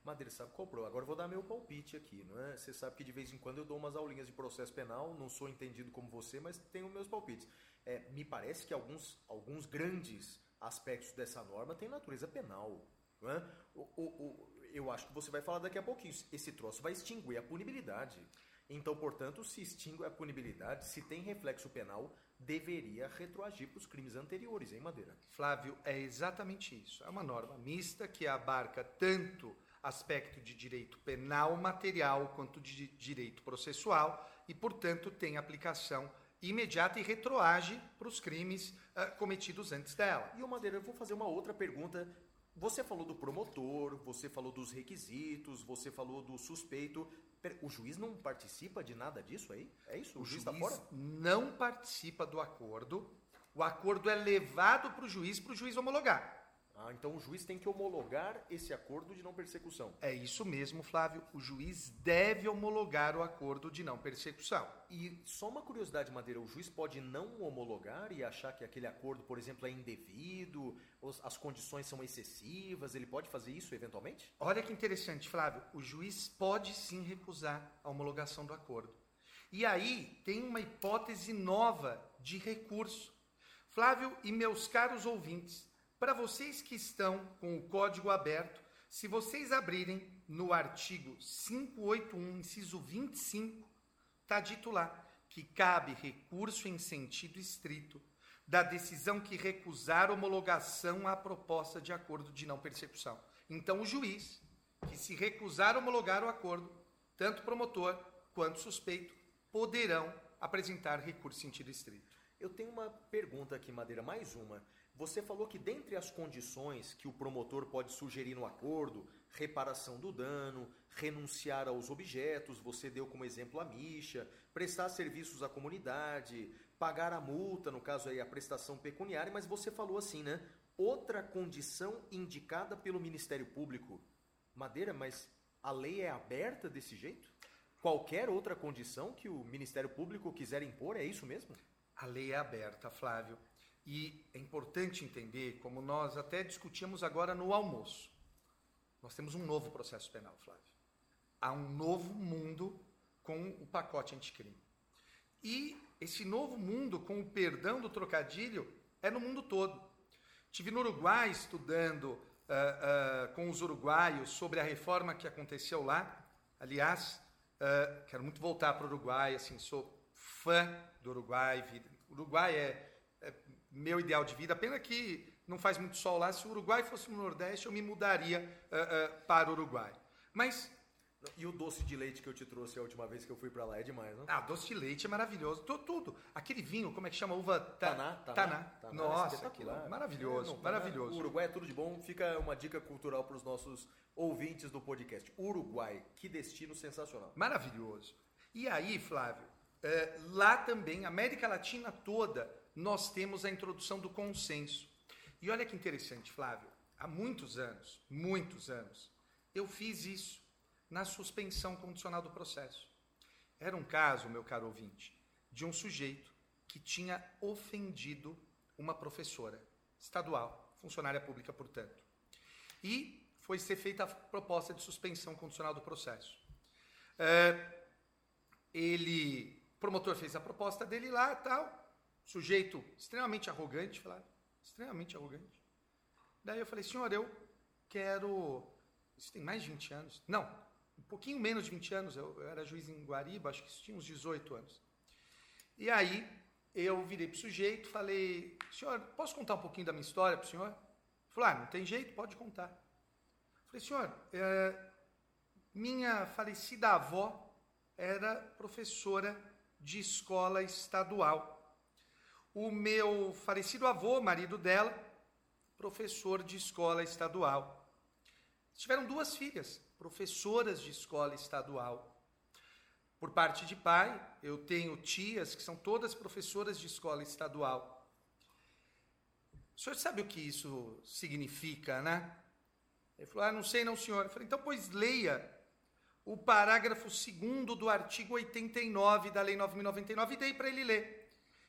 Madeira, sabe o problema? Agora vou dar meu palpite aqui, não é? Você sabe que de vez em quando eu dou umas aulinhas de processo penal, não sou entendido como você, mas tenho meus palpites. É, me parece que alguns, alguns grandes aspectos dessa norma têm natureza penal. É? o, o, o, eu acho que você vai falar daqui a pouquinho. Esse troço vai extinguir a punibilidade. Então, portanto, se extingue a punibilidade, se tem reflexo penal, deveria retroagir para os crimes anteriores, hein, Madeira? Flávio, é exatamente isso. É uma norma mista que abarca tanto aspecto de direito penal material quanto de direito processual e, portanto, tem aplicação imediata e retroage para os crimes uh, cometidos antes dela. E, Madeira, eu vou fazer uma outra pergunta. Você falou do promotor, você falou dos requisitos, você falou do suspeito. O juiz não participa de nada disso aí? É isso? O, o juiz está fora? Não participa do acordo. O acordo é levado para o juiz, para o juiz homologar. Ah, então o juiz tem que homologar esse acordo de não persecução. É isso mesmo, Flávio. O juiz deve homologar o acordo de não persecução. E só uma curiosidade, Madeira: o juiz pode não homologar e achar que aquele acordo, por exemplo, é indevido, as condições são excessivas? Ele pode fazer isso eventualmente? Olha que interessante, Flávio. O juiz pode sim recusar a homologação do acordo. E aí tem uma hipótese nova de recurso. Flávio e meus caros ouvintes, para vocês que estão com o código aberto, se vocês abrirem no artigo 581, inciso 25, está dito lá que cabe recurso em sentido estrito da decisão que recusar homologação à proposta de acordo de não persecução. Então, o juiz que se recusar homologar o acordo, tanto promotor quanto suspeito, poderão apresentar recurso em sentido estrito. Eu tenho uma pergunta aqui, Madeira, mais uma. Você falou que dentre as condições que o promotor pode sugerir no acordo, reparação do dano, renunciar aos objetos, você deu como exemplo a micha, prestar serviços à comunidade, pagar a multa, no caso aí a prestação pecuniária, mas você falou assim, né? Outra condição indicada pelo Ministério Público. Madeira, mas a lei é aberta desse jeito? Qualquer outra condição que o Ministério Público quiser impor, é isso mesmo? A lei é aberta, Flávio. E é importante entender, como nós até discutimos agora no almoço, nós temos um novo processo penal, Flávio. Há um novo mundo com o pacote anticrime. E esse novo mundo, com o perdão do trocadilho, é no mundo todo. Tive no Uruguai estudando uh, uh, com os uruguaios sobre a reforma que aconteceu lá. Aliás, uh, quero muito voltar para o Uruguai, assim, sou fã do Uruguai. Uruguai é meu ideal de vida. Pena que não faz muito sol lá. Se o Uruguai fosse no Nordeste, eu me mudaria uh, uh, para o Uruguai. Mas. E o doce de leite que eu te trouxe a última vez que eu fui para lá é demais, não? Ah, doce de leite é maravilhoso. Tudo, tudo. Aquele vinho, como é que chama? Uva ta... Taná. Taná. Taná. Taná. Nossa, aquilo, maravilhoso. É, não, maravilhoso. O Uruguai é tudo de bom. Fica uma dica cultural para os nossos ouvintes do podcast. Uruguai, que destino sensacional. Maravilhoso. E aí, Flávio, é, lá também, América Latina toda, nós temos a introdução do consenso. E olha que interessante, Flávio, há muitos anos, muitos anos, eu fiz isso na suspensão condicional do processo. Era um caso, meu caro ouvinte, de um sujeito que tinha ofendido uma professora estadual, funcionária pública, portanto. E foi ser feita a proposta de suspensão condicional do processo. É, ele, promotor fez a proposta dele lá, tal, sujeito extremamente arrogante, falar, extremamente arrogante. Daí eu falei, senhor, eu quero. Isso tem mais de 20 anos. Não, um pouquinho menos de 20 anos. Eu, eu era juiz em Guariba, acho que isso tinha uns 18 anos. E aí eu virei para o sujeito, falei, senhor, posso contar um pouquinho da minha história para o senhor? Ele falou, ah, não tem jeito, pode contar. Eu falei, senhor, é, minha falecida avó era professora de escola estadual. O meu falecido avô, marido dela, professor de escola estadual. Tiveram duas filhas, professoras de escola estadual. Por parte de pai, eu tenho tias que são todas professoras de escola estadual. O senhor sabe o que isso significa, né? Ele falou: Ah, não sei, não, senhor. Eu falei: Então, pois leia o parágrafo 2 do artigo 89 da Lei 9099 e dei para ele ler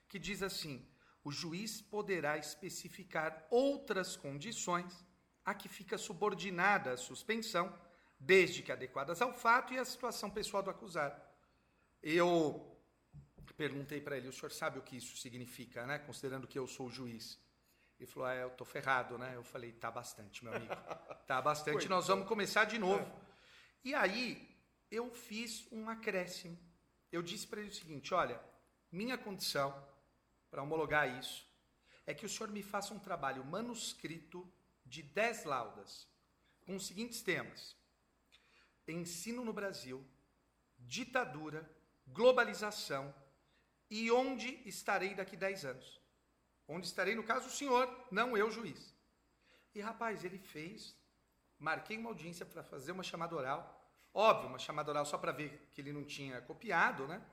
que diz assim: o juiz poderá especificar outras condições a que fica subordinada à suspensão, desde que adequadas ao fato e à situação pessoal do acusado. Eu perguntei para ele, o senhor sabe o que isso significa, né? Considerando que eu sou o juiz. Ele falou, ah, eu tô ferrado, né? Eu falei, tá bastante, meu amigo. Tá bastante, nós vamos começar de novo. E aí, eu fiz um acréscimo. Eu disse para ele o seguinte, olha, minha condição para homologar isso é que o senhor me faça um trabalho manuscrito de 10 laudas, com os seguintes temas: ensino no Brasil, ditadura, globalização e onde estarei daqui 10 anos. Onde estarei, no caso, o senhor, não eu, juiz. E rapaz, ele fez, marquei uma audiência para fazer uma chamada oral. Óbvio, uma chamada oral só para ver que ele não tinha copiado, né?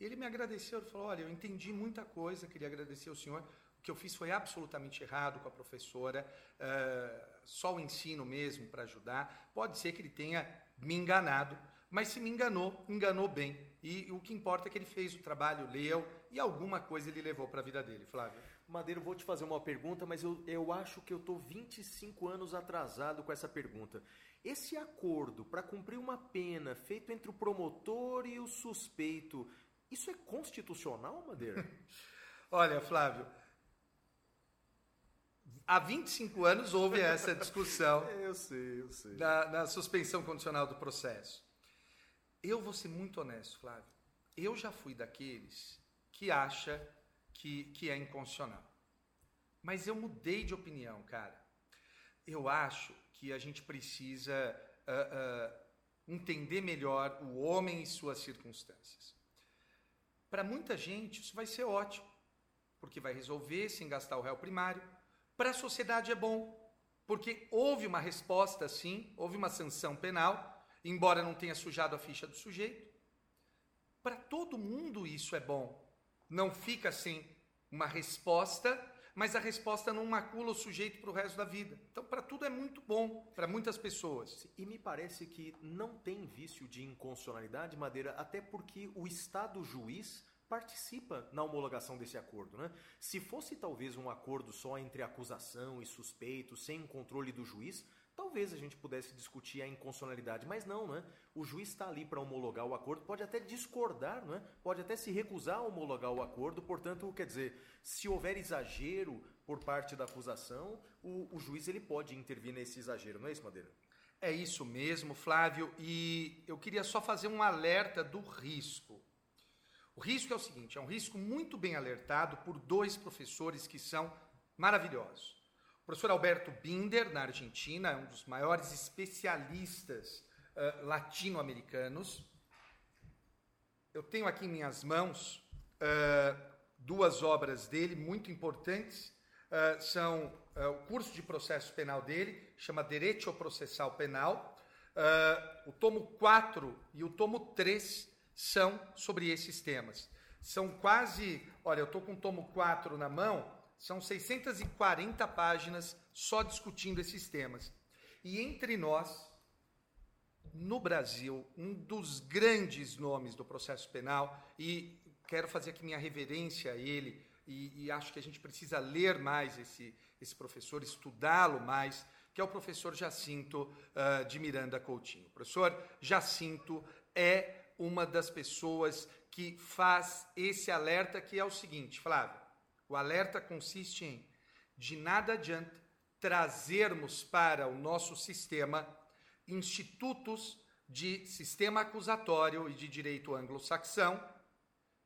Ele me agradeceu, ele falou: Olha, eu entendi muita coisa, queria agradecer ao senhor. O que eu fiz foi absolutamente errado com a professora, uh, só o ensino mesmo para ajudar. Pode ser que ele tenha me enganado, mas se me enganou, enganou bem. E o que importa é que ele fez o trabalho, leu e alguma coisa ele levou para a vida dele, Flávio. Madeiro, vou te fazer uma pergunta, mas eu, eu acho que eu estou 25 anos atrasado com essa pergunta. Esse acordo para cumprir uma pena feito entre o promotor e o suspeito, isso é constitucional, Madeira? Olha, Flávio, há 25 anos houve essa discussão. eu sei, eu sei. Na, na suspensão condicional do processo. Eu vou ser muito honesto, Flávio. Eu já fui daqueles que acha que, que é inconstitucional. Mas eu mudei de opinião, cara. Eu acho que a gente precisa uh, uh, entender melhor o homem e suas circunstâncias. Para muita gente, isso vai ser ótimo, porque vai resolver sem gastar o réu primário. Para a sociedade é bom, porque houve uma resposta, sim, houve uma sanção penal embora não tenha sujado a ficha do sujeito. Para todo mundo isso é bom. Não fica sem uma resposta, mas a resposta não macula o sujeito para o resto da vida. Então, para tudo é muito bom, para muitas pessoas. E me parece que não tem vício de inconstitucionalidade, Madeira, até porque o Estado juiz participa na homologação desse acordo. Né? Se fosse talvez um acordo só entre acusação e suspeito, sem controle do juiz, talvez a gente pudesse discutir a inconstitucionalidade, mas não, né? O juiz está ali para homologar o acordo, pode até discordar, né? Pode até se recusar a homologar o acordo, portanto, quer dizer, se houver exagero por parte da acusação, o, o juiz ele pode intervir nesse exagero, não é isso, Madeira? É isso mesmo, Flávio, e eu queria só fazer um alerta do risco. O risco é o seguinte, é um risco muito bem alertado por dois professores que são maravilhosos. O professor Alberto Binder, na Argentina, é um dos maiores especialistas uh, latino-americanos. Eu tenho aqui em minhas mãos uh, duas obras dele muito importantes. Uh, são o curso de processo penal dele, chama Direito Processal Penal. o tomo 4 e o tomo 3 são sobre esses temas. São quase, olha, eu estou com o tomo 4 na mão, são 640 páginas só discutindo esses temas. E entre nós, no Brasil, um dos grandes nomes do processo penal, e quero fazer aqui minha reverência a ele, e, e acho que a gente precisa ler mais esse, esse professor, estudá-lo mais, que é o professor Jacinto uh, de Miranda Coutinho. O professor Jacinto é uma das pessoas que faz esse alerta, que é o seguinte, Flávio, o alerta consiste em de nada adianta trazermos para o nosso sistema institutos de sistema acusatório e de direito anglo-saxão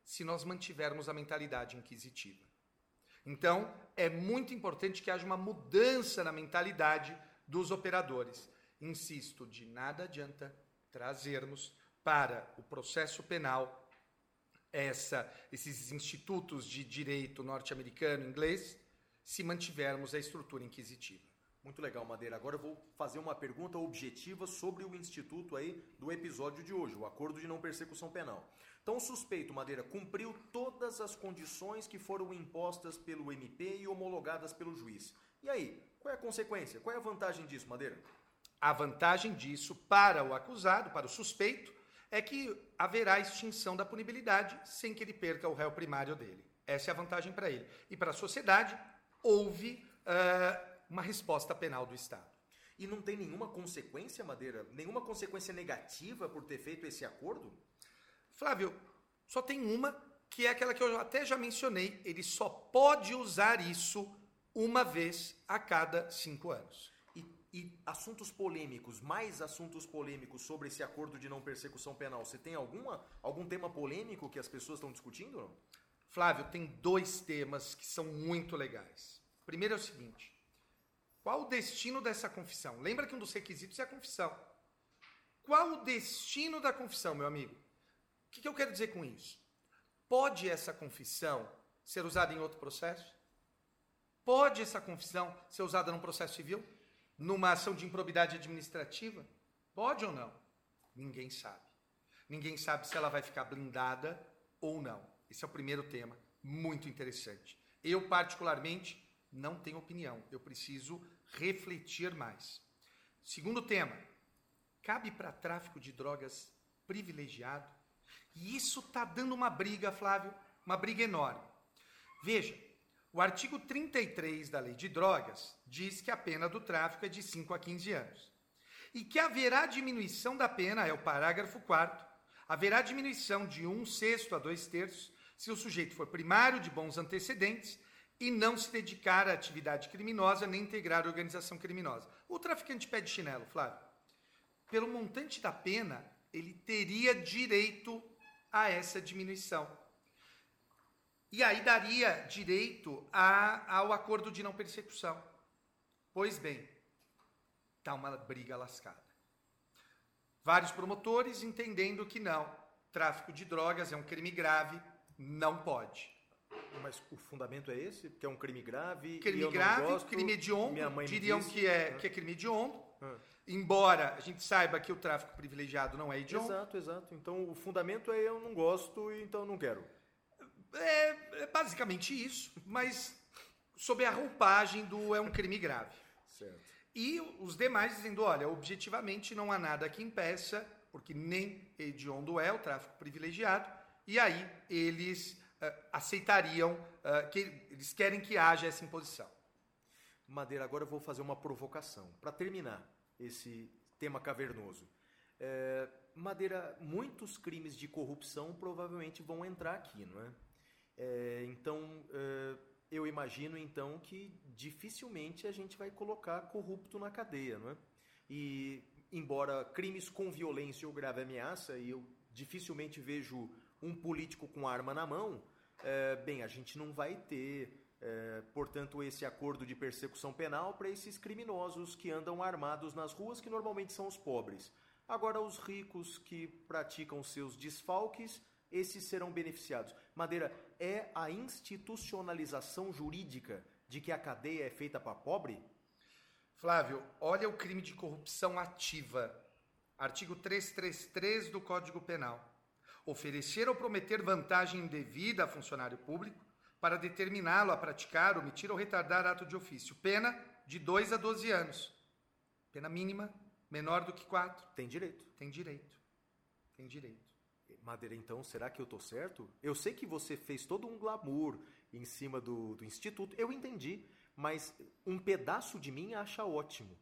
se nós mantivermos a mentalidade inquisitiva. Então, é muito importante que haja uma mudança na mentalidade dos operadores. Insisto, de nada adianta trazermos para o processo penal essa, esses institutos de direito norte-americano, inglês, se mantivermos a estrutura inquisitiva. Muito legal, Madeira. Agora eu vou fazer uma pergunta objetiva sobre o instituto aí do episódio de hoje, o Acordo de Não Persecução Penal. Então, o suspeito, Madeira, cumpriu todas as condições que foram impostas pelo MP e homologadas pelo juiz. E aí, qual é a consequência? Qual é a vantagem disso, Madeira? A vantagem disso para o acusado, para o suspeito, é que haverá extinção da punibilidade sem que ele perca o réu primário dele. Essa é a vantagem para ele. E para a sociedade, houve uh, uma resposta penal do Estado. E não tem nenhuma consequência, Madeira? Nenhuma consequência negativa por ter feito esse acordo? Flávio, só tem uma, que é aquela que eu até já mencionei. Ele só pode usar isso uma vez a cada cinco anos. E, assuntos polêmicos, mais assuntos polêmicos sobre esse acordo de não persecução penal, você tem alguma, algum tema polêmico que as pessoas estão discutindo? Não? Flávio, tem dois temas que são muito legais. Primeiro é o seguinte: qual o destino dessa confissão? Lembra que um dos requisitos é a confissão. Qual o destino da confissão, meu amigo? O que, que eu quero dizer com isso? Pode essa confissão ser usada em outro processo? Pode essa confissão ser usada num processo civil? Numa ação de improbidade administrativa? Pode ou não? Ninguém sabe. Ninguém sabe se ela vai ficar blindada ou não. Esse é o primeiro tema, muito interessante. Eu, particularmente, não tenho opinião. Eu preciso refletir mais. Segundo tema, cabe para tráfico de drogas privilegiado? E isso está dando uma briga, Flávio, uma briga enorme. Veja, o artigo 33 da Lei de Drogas diz que a pena do tráfico é de 5 a 15 anos. E que haverá diminuição da pena, é o parágrafo 4 haverá diminuição de um sexto a dois terços se o sujeito for primário de bons antecedentes e não se dedicar à atividade criminosa nem integrar a organização criminosa. O traficante pede chinelo, Flávio. Pelo montante da pena, ele teria direito a essa diminuição. E aí daria direito a, ao acordo de não persecução. Pois bem, está uma briga lascada. Vários promotores entendendo que não, tráfico de drogas é um crime grave, não pode. Mas o fundamento é esse? Que é um crime grave? Crime grave, gosto, crime hediondo. Diriam disse, que, é, que é crime hediondo. Ah. Embora a gente saiba que o tráfico privilegiado não é hediondo. Exato, exato. Então o fundamento é eu não gosto, então não quero. É, é basicamente isso, mas sob a roupagem do é um crime grave. Certo. E os demais dizendo, olha, objetivamente não há nada que impeça, porque nem hediondo é o tráfico privilegiado, e aí eles uh, aceitariam, uh, que eles querem que haja essa imposição. Madeira, agora eu vou fazer uma provocação. Para terminar esse tema cavernoso. É, Madeira, muitos crimes de corrupção provavelmente vão entrar aqui, não é? É então, é, eu imagino então que dificilmente a gente vai colocar corrupto na cadeia, não é? E embora crimes com violência ou grave ameaça, e eu dificilmente vejo um político com arma na mão, é, bem, a gente não vai ter, é, portanto, esse acordo de persecução penal para esses criminosos que andam armados nas ruas, que normalmente são os pobres. Agora, os ricos que praticam seus desfalques, esses serão beneficiados. Madeira, é a institucionalização jurídica de que a cadeia é feita para pobre? Flávio, olha o crime de corrupção ativa. Artigo 333 do Código Penal. Oferecer ou prometer vantagem indevida a funcionário público para determiná-lo a praticar, omitir ou retardar ato de ofício. Pena de 2 a 12 anos. Pena mínima, menor do que 4. Tem direito. Tem direito. Tem direito. Madeira, então, será que eu tô certo? Eu sei que você fez todo um glamour em cima do, do instituto, eu entendi, mas um pedaço de mim acha ótimo.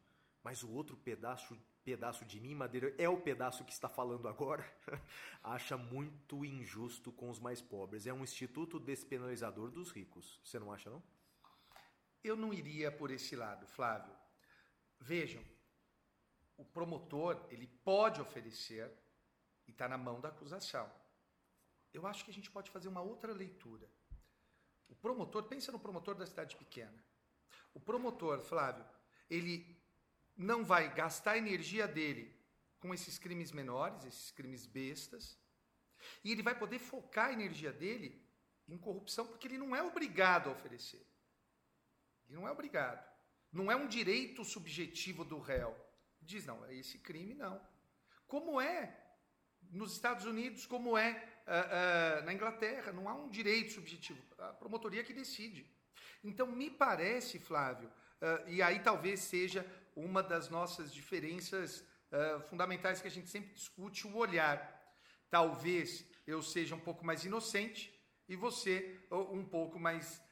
Mas o outro pedaço, pedaço de mim, Madeira, é o pedaço que está falando agora, acha muito injusto com os mais pobres. É um instituto despenalizador dos ricos. Você não acha, não? Eu não iria por esse lado, Flávio. Vejam, o promotor ele pode oferecer e está na mão da acusação. Eu acho que a gente pode fazer uma outra leitura. O promotor, pensa no promotor da cidade pequena. O promotor, Flávio, ele não vai gastar a energia dele com esses crimes menores, esses crimes bestas, e ele vai poder focar a energia dele em corrupção, porque ele não é obrigado a oferecer. Ele não é obrigado. Não é um direito subjetivo do réu. Diz, não, é esse crime não. Como é nos Estados Unidos, como é uh, uh, na Inglaterra. Não há um direito subjetivo. A promotoria que decide. Então, me parece, Flávio, uh, e aí talvez seja uma das nossas diferenças fundamentais que a gente sempre discute, o olhar. Talvez eu seja um pouco mais inocente e você um pouco mais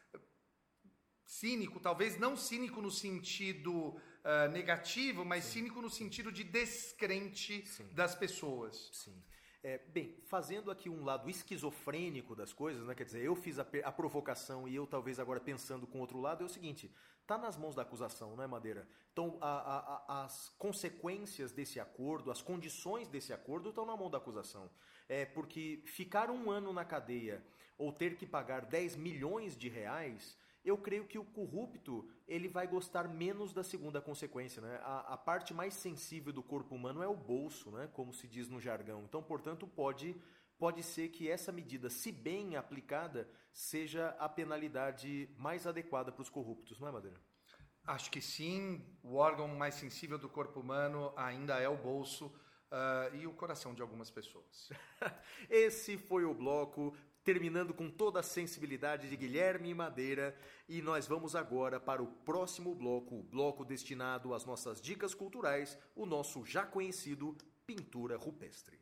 cínico, talvez não cínico no sentido uh, negativo, mas Sim. cínico no sentido de descrente Sim. das pessoas. Sim. É, bem, fazendo aqui um lado esquizofrênico das coisas, né? quer dizer, eu fiz a, a, provocação e eu talvez agora pensando com outro lado, é o seguinte: está nas mãos da acusação, não é, Madeira? Então, a, a, as consequências desse acordo, as condições desse acordo estão na mão da acusação. É porque ficar um ano na cadeia ou ter que pagar 10 milhões de reais eu creio que o corrupto ele vai gostar menos da segunda consequência. Né? A, a, parte mais sensível do corpo humano é o bolso, né? como se diz no jargão. Então, portanto, pode, pode ser que essa medida, se bem aplicada, seja a penalidade mais adequada para os corruptos, não é, Madeira? Acho que sim. O órgão mais sensível do corpo humano ainda é o bolso. Uh, e o coração de algumas pessoas. Esse foi o bloco terminando com toda a sensibilidade de Guilherme Madeira, e nós vamos agora para o próximo bloco, o bloco destinado às nossas dicas culturais, o nosso já conhecido Pintura Rupestre.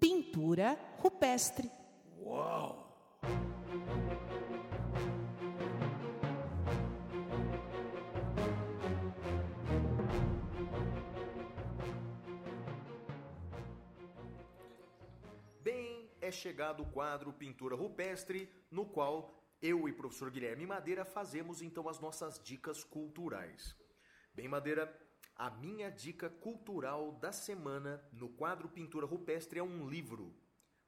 Pintura rupestre. Uau! Chegado o quadro Pintura Rupestre, no qual eu e o professor Guilherme Madeira fazemos então as nossas dicas culturais. Bem, Madeira, a minha dica cultural da semana no quadro Pintura Rupestre é um livro.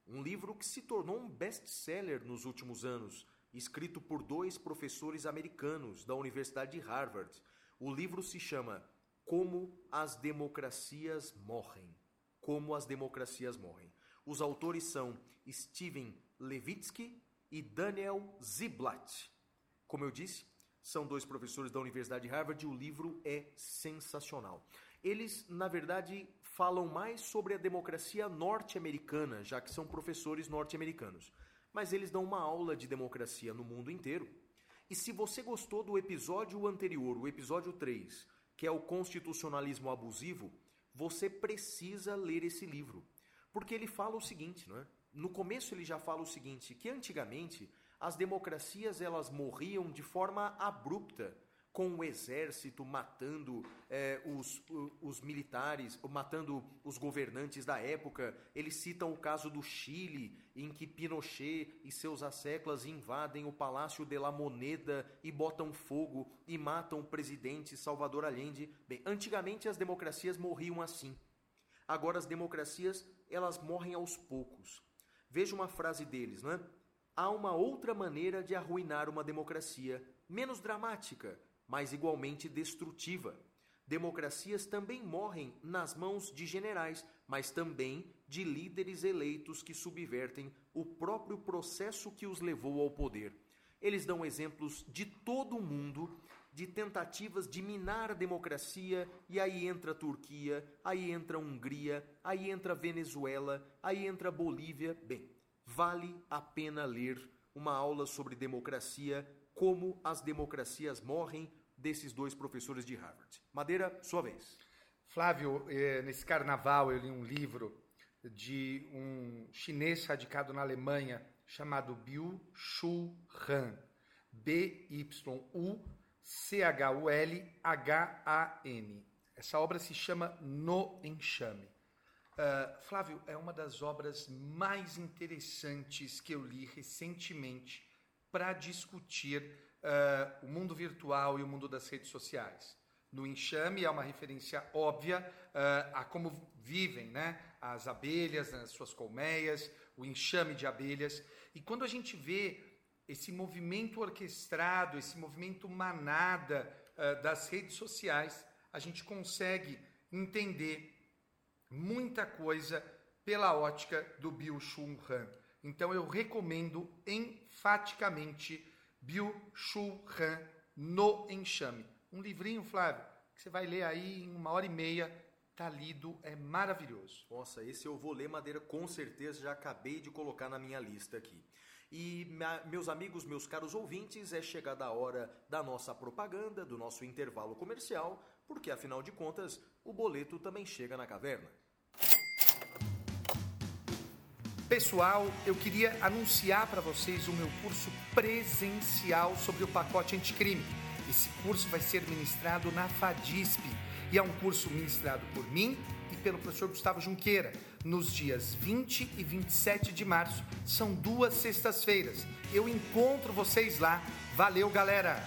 Um livro que se tornou um best-seller nos últimos anos, escrito por dois professores americanos da Universidade de Harvard. O livro se chama Como as Democracias Morrem. Como as Democracias Morrem. Os autores são Steven Levitsky e Daniel Ziblatt. Como eu disse, são dois professores da Universidade de Harvard e o livro é sensacional. Eles, na verdade, falam mais sobre a democracia norte-americana, já que são professores norte-americanos. Mas eles dão uma aula de democracia no mundo inteiro. E se você gostou do episódio anterior, o episódio 3, que é o constitucionalismo abusivo, você precisa ler esse livro. Porque ele fala o seguinte, não é? No começo ele já fala o seguinte, que antigamente as democracias elas morriam de forma abrupta, com o exército matando é, os, os militares, matando os governantes da época. Eles citam o caso do Chile, em que Pinochet e seus asseclas invadem o Palácio de la Moneda e botam fogo e matam o presidente Salvador Allende. Bem, antigamente as democracias morriam assim. Agora as democracias elas morrem aos poucos. Veja uma frase deles, não é? Há uma outra maneira de arruinar uma democracia, menos dramática, mas igualmente destrutiva. Democracias também morrem nas mãos de generais, mas também de líderes eleitos que subvertem o próprio processo que os levou ao poder. Eles dão exemplos de todo o mundo de tentativas de minar a democracia, e aí entra a Turquia, aí entra a Hungria, aí entra a Venezuela, aí entra a Bolívia. Bem, vale a pena ler uma aula sobre democracia, como as democracias morrem, desses dois professores de Harvard. Madeira, sua vez. Flávio, eh, nesse carnaval eu li um livro de um chinês radicado na Alemanha chamado Biu Shu Han. B-Y-U C-H-U-L-H-A-N. Essa obra se chama No Enxame. Uh, Flávio, é uma das obras mais interessantes que eu li recentemente para discutir uh, o mundo virtual e o mundo das redes sociais. No Enxame é uma referência óbvia uh, a como vivem né, as abelhas, as suas colmeias, o enxame de abelhas. E quando a gente vê esse movimento orquestrado, esse movimento manada uh, das redes sociais, a gente consegue entender muita coisa pela ótica do Bill Shun Han. Então eu recomendo enfaticamente Bill Shun Han no Enxame. Um livrinho, Flávio, que você vai ler aí em uma hora e meia, tá lido, é maravilhoso. Nossa, esse eu vou ler, Madeira, com certeza, já acabei de colocar na minha lista aqui. E, meus amigos, meus caros ouvintes, é chegada a hora da nossa propaganda, do nosso intervalo comercial, porque afinal de contas, o boleto também chega na caverna. Pessoal, eu queria anunciar para vocês o meu curso presencial sobre o pacote anticrime. Esse curso vai ser ministrado na FADISP e é um curso ministrado por mim e pelo professor Gustavo Junqueira nos dias 20 e 27 de março. São duas sextas-feiras. Eu encontro vocês lá. Valeu, galera!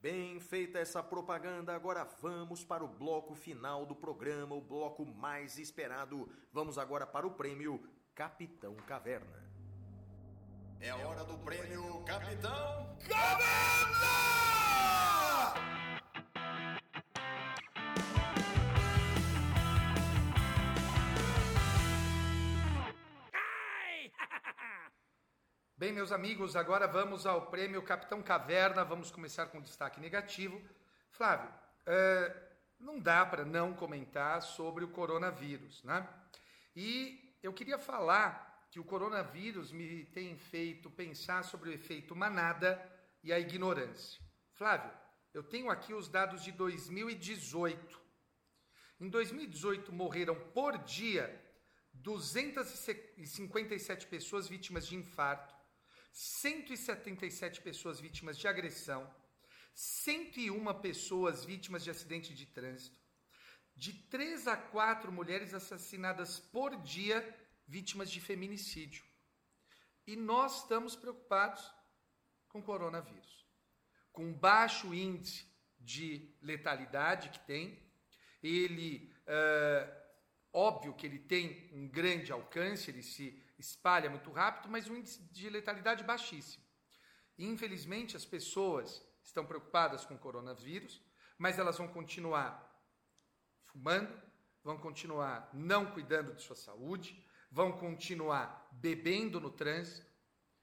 Bem feita essa propaganda, agora vamos para o bloco final do programa, o bloco mais esperado. Vamos agora para o prêmio Capitão Caverna. É hora do prêmio Capitão Caverna! Bem, meus amigos, agora vamos ao prêmio Capitão Caverna. Vamos começar com destaque negativo. Flávio, é, não dá para não comentar sobre o coronavírus, né? E eu queria falar que o coronavírus me tem feito pensar sobre o efeito manada e a ignorância. Flávio, eu tenho aqui os dados de 2018. Em 2018 morreram por dia 257 pessoas vítimas de infarto, 177 pessoas vítimas de agressão, 101 pessoas vítimas de acidente de trânsito, de 3 a 4 mulheres assassinadas por dia vítimas de feminicídio. E nós estamos preocupados com coronavírus, com baixo índice de letalidade que tem, ele, uh, óbvio que ele tem um grande alcance, ele se espalha muito rápido, mas o índice de letalidade baixíssimo. Infelizmente, as pessoas estão preocupadas com o coronavírus, mas elas vão continuar fumando, vão continuar não cuidando de sua saúde, vão continuar bebendo no trânsito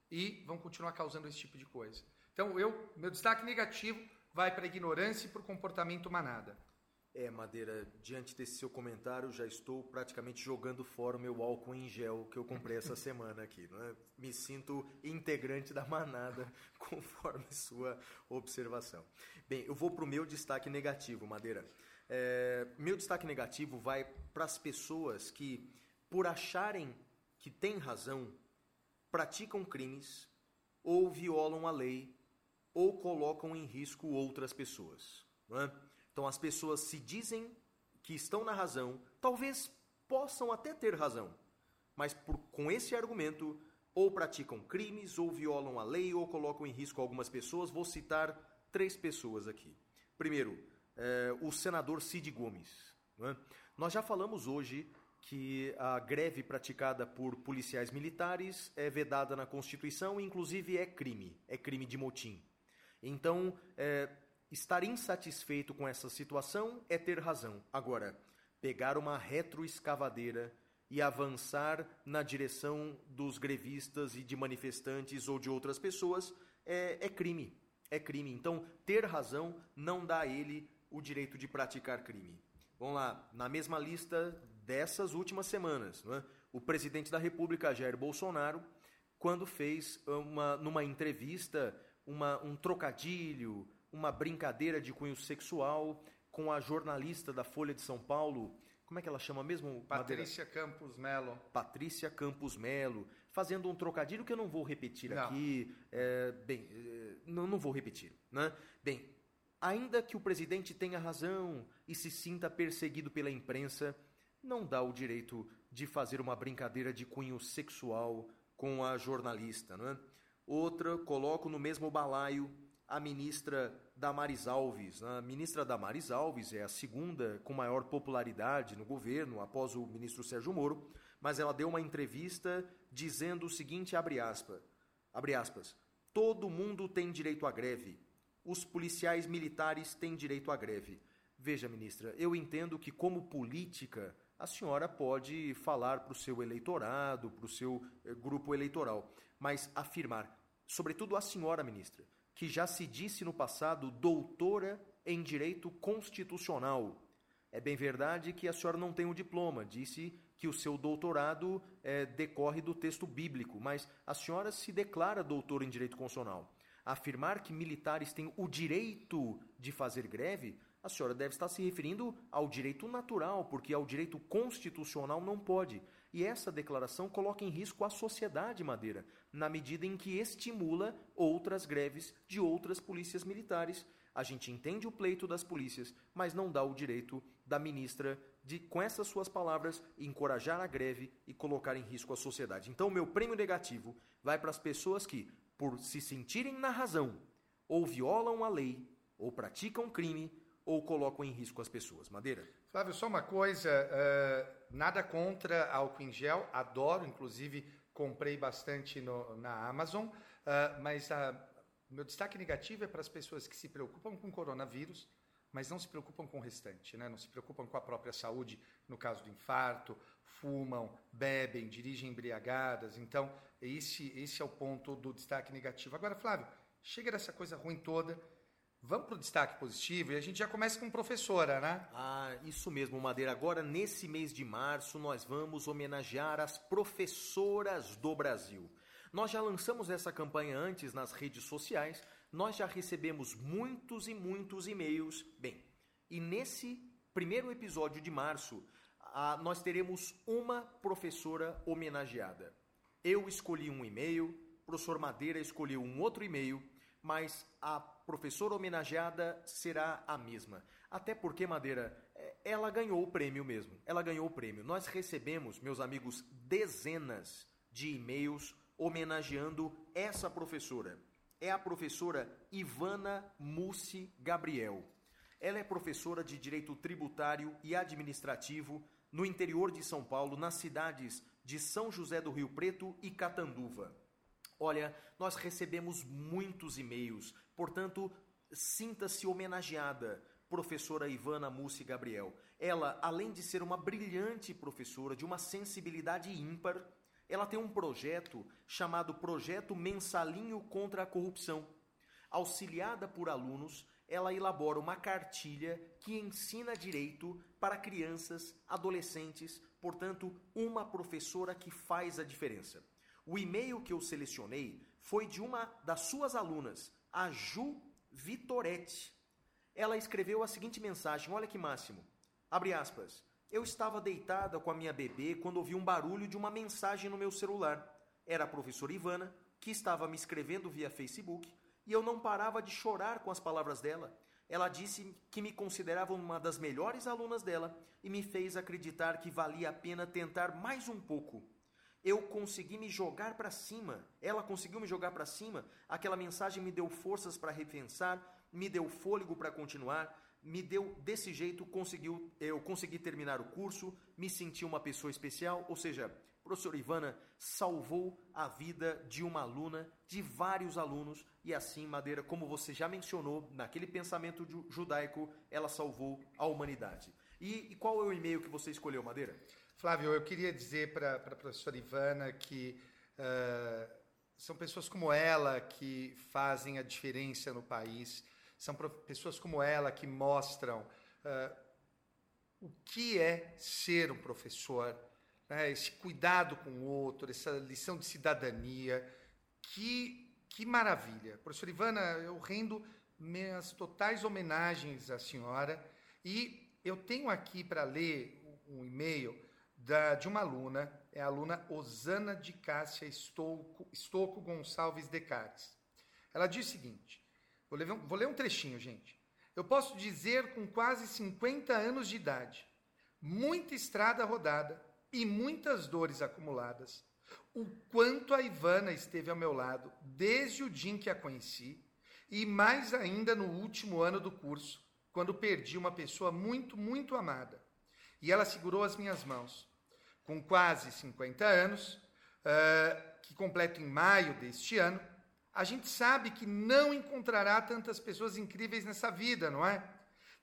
e vão continuar causando esse tipo de coisa. Então, eu, meu destaque negativo vai para a ignorância e para o comportamento manada. É, Madeira, diante desse seu comentário, já estou praticamente jogando fora o meu álcool em gel que eu comprei essa semana aqui. Não é? Me sinto integrante da manada, conforme sua observação. Bem, eu vou para o meu destaque negativo, Madeira. É, meu destaque negativo vai para as pessoas que, por acharem que têm razão, praticam crimes ou violam a lei ou colocam em risco outras pessoas. Não é? Então as pessoas se dizem que estão na razão, talvez possam até ter razão, mas por, com esse argumento ou praticam crimes, ou violam a lei, ou colocam em risco algumas pessoas. Vou citar três pessoas aqui. Primeiro, é, o senador Cid Gomes. É? Nós já falamos hoje que a greve praticada por policiais militares é vedada na Constituição inclusive, é crime, é crime de motim. Então, é, Estar insatisfeito com essa situação é ter razão. Agora, pegar uma retroescavadeira e avançar na direção dos grevistas e de manifestantes ou de outras pessoas é, é crime. É crime. Então, ter razão não dá a ele o direito de praticar crime. Vamos lá, na mesma lista dessas últimas semanas, é? o presidente da República, Jair Bolsonaro, quando fez uma, numa entrevista uma, um trocadilho, uma brincadeira de cunho sexual com a jornalista da Folha de São Paulo, como é que ela chama mesmo? Patrícia Madeira? Campos Melo. Patrícia Campos Melo, fazendo um trocadilho que eu não vou repetir não. aqui. É, bem, é, não, não vou repetir. Né? Bem, ainda que o presidente tenha razão e se sinta perseguido pela imprensa, não dá o direito de fazer uma brincadeira de cunho sexual com a jornalista. Né? Outra, coloco no mesmo balaio a ministra Damares Alves. A ministra Damares Alves é a segunda com maior popularidade no governo, após o ministro Sérgio Moro, mas ela deu uma entrevista dizendo o seguinte, abre aspas, abre aspas, todo mundo tem direito à greve, os policiais militares têm direito à greve. Veja, ministra, eu entendo que como política a senhora pode falar para o seu eleitorado, para o seu eh, grupo eleitoral, mas afirmar, sobretudo a senhora, ministra, que já se disse no passado doutora em direito constitucional. É bem verdade que a senhora não tem o diploma, disse que o seu doutorado é, decorre do texto bíblico, mas a senhora se declara doutora em direito constitucional. Afirmar que militares têm o direito de fazer greve, a senhora deve estar se referindo ao direito natural, porque ao direito constitucional não pode. E essa declaração coloca em risco a sociedade madeira, na medida em que estimula outras greves de outras polícias militares. A gente entende o pleito das polícias, mas não dá o direito da ministra de, com essas suas palavras, encorajar a greve e colocar em risco a sociedade. Então, meu prêmio negativo vai para as pessoas que, por se sentirem na razão, ou violam a lei, ou praticam crime, ou colocam em risco as pessoas. Madeira? Flávio, só uma coisa, uh, nada contra álcool em gel, adoro, inclusive comprei bastante no, na Amazon, uh, mas o meu destaque negativo é para as pessoas que se preocupam com coronavírus, mas não se preocupam com o restante, né? não se preocupam com a própria saúde, no caso do infarto, fumam, bebem, dirigem embriagadas. Então, esse, esse é o ponto do destaque negativo. Agora, Flávio, chega dessa coisa ruim toda, vamos para o destaque positivo e a gente já começa com professora, né? Ah, isso mesmo, Madeira. Agora, nesse mês de março, nós vamos homenagear as professoras do Brasil. Nós já lançamos essa campanha antes nas redes sociais, nós já recebemos muitos e muitos e-mails. Bem, e nesse primeiro episódio de março, ah, nós teremos uma professora homenageada. Eu escolhi um e-mail, o professor Madeira escolheu um outro e-mail, mas a professora homenageada será a mesma. Até porque, Madeira, é, ela ganhou o prêmio mesmo. Ela ganhou o prêmio. Nós recebemos, meus amigos, dezenas de e-mails homenageando essa professora é a professora Ivana Mussi Gabriel. Ela é professora de Direito Tributário e Administrativo no interior de São Paulo, nas cidades de São José do Rio Preto e Catanduva. Olha, nós recebemos muitos e-mails, portanto, sinta-se homenageada, professora Ivana Mussi Gabriel. Ela, além de ser uma brilhante professora, de uma sensibilidade ímpar, ela tem um projeto chamado Projeto Mensalinho contra a Corrupção. Auxiliada por alunos, ela elabora uma cartilha que ensina direito para crianças, adolescentes, portanto, uma professora que faz a diferença. O e-mail que eu selecionei foi de uma das suas alunas, a Ju Vitoretti. Ela escreveu a seguinte mensagem: olha que máximo. Abre aspas. Eu estava deitada com a minha bebê quando ouvi um barulho de uma mensagem no meu celular. Era a professora Ivana, que estava me escrevendo via Facebook, e eu não parava de chorar com as palavras dela. Ela disse que me considerava uma das melhores alunas dela e me fez acreditar que valia a pena tentar mais um pouco. Eu consegui me jogar para cima. Ela conseguiu me jogar para cima. Aquela mensagem me deu forças para repensar, me deu fôlego para continuar me deu desse jeito, conseguiu, eu consegui terminar o curso, me senti uma pessoa especial, ou seja, a professora Ivana salvou a vida de uma aluna, de vários alunos, e assim, Madeira, como você já mencionou, naquele pensamento judaico, ela salvou a humanidade. E, e qual é o e-mail que você escolheu, Madeira? Flávio, eu queria dizer para a professora Ivana que uh, são pessoas como ela que fazem a diferença no país são pessoas como ela que mostram uh, o que é ser um professor, né? esse cuidado com o outro, essa lição de cidadania. Que, que maravilha. Professora Ivana, eu rendo minhas totais homenagens à senhora e eu tenho aqui para ler um e-mail da, de uma aluna, é a aluna Osana de Cássia Estouco, Estouco Gonçalves Decares. Ela diz o seguinte: Vou ler, vou ler um trechinho, gente. Eu posso dizer com quase 50 anos de idade, muita estrada rodada e muitas dores acumuladas, o quanto a Ivana esteve ao meu lado desde o dia em que a conheci e mais ainda no último ano do curso, quando perdi uma pessoa muito, muito amada. E ela segurou as minhas mãos. Com quase 50 anos, uh, que completo em maio deste ano, a gente sabe que não encontrará tantas pessoas incríveis nessa vida, não é?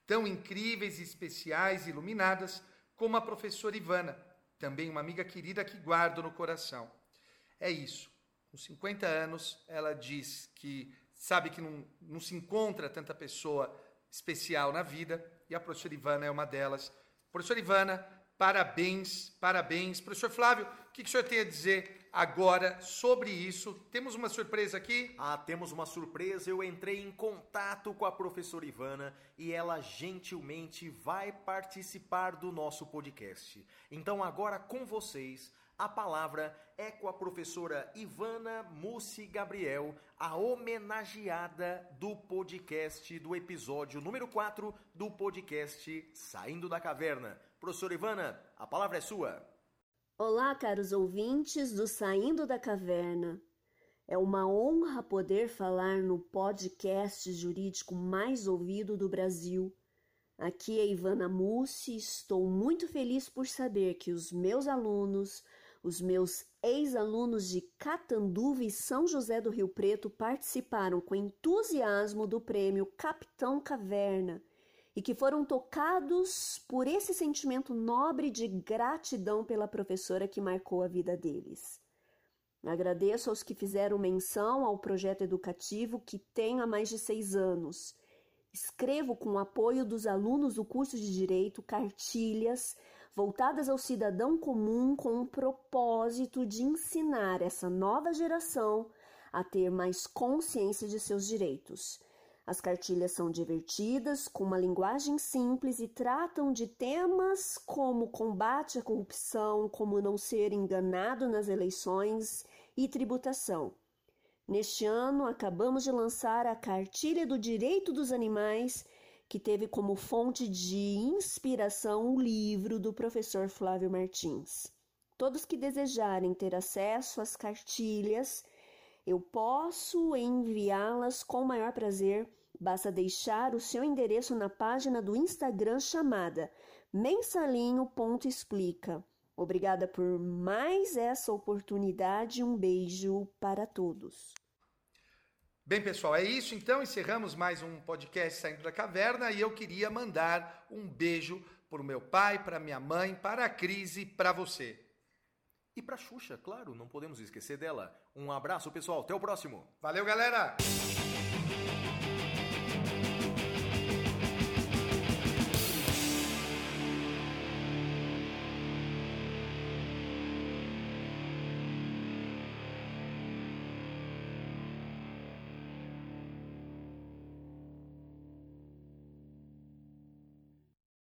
Tão incríveis, especiais, iluminadas como a professora Ivana, também uma amiga querida que guardo no coração. É isso. Com 50 anos, ela diz que sabe que não, não se encontra tanta pessoa especial na vida e a professora Ivana é uma delas. Professora Ivana, Parabéns, parabéns. Professor Flávio, o que, que o senhor tem a dizer agora sobre isso? Temos uma surpresa aqui? Ah, temos uma surpresa. Eu entrei em contato com a professora Ivana e ela gentilmente vai participar do nosso podcast. Então, agora com vocês, a palavra é com a professora Ivana Mussi Gabriel, a homenageada do podcast do episódio número 4 do podcast Saindo da Caverna. Professora Ivana, a palavra é sua. Olá, caros ouvintes do Saindo da Caverna. É uma honra poder falar no podcast jurídico mais ouvido do Brasil. Aqui é Ivana Mussi estou muito feliz por saber que os meus alunos, os meus ex-alunos de Catanduva e São José do Rio Preto participaram com entusiasmo do prêmio Capitão Caverna e que foram tocados por esse sentimento nobre de gratidão pela professora que marcou a vida deles. Agradeço aos que fizeram menção ao projeto educativo que tem há mais de seis anos. Escrevo com o apoio dos alunos do curso de Direito cartilhas voltadas ao cidadão comum com o propósito de ensinar essa nova geração a ter mais consciência de seus direitos as cartilhas são divertidas, com uma linguagem simples e tratam de temas como combate à corrupção, como não ser enganado nas eleições e tributação. Neste ano, acabamos de lançar a Cartilha do Direito dos Animais, que teve como fonte de inspiração o livro do professor Flávio Martins. Todos que desejarem ter acesso às cartilhas, eu posso enviá-las com o maior prazer Basta deixar o seu endereço na página do Instagram chamada mensalinho.explica. Obrigada por mais essa oportunidade. Um beijo para todos. Bem, pessoal, é isso. Então, encerramos mais um podcast Saindo da Caverna e eu queria mandar um beijo para o meu pai, para minha mãe, para a Cris e para você. E para Xuxa, claro, não podemos esquecer dela. Um abraço, pessoal. Até o próximo. Valeu, galera!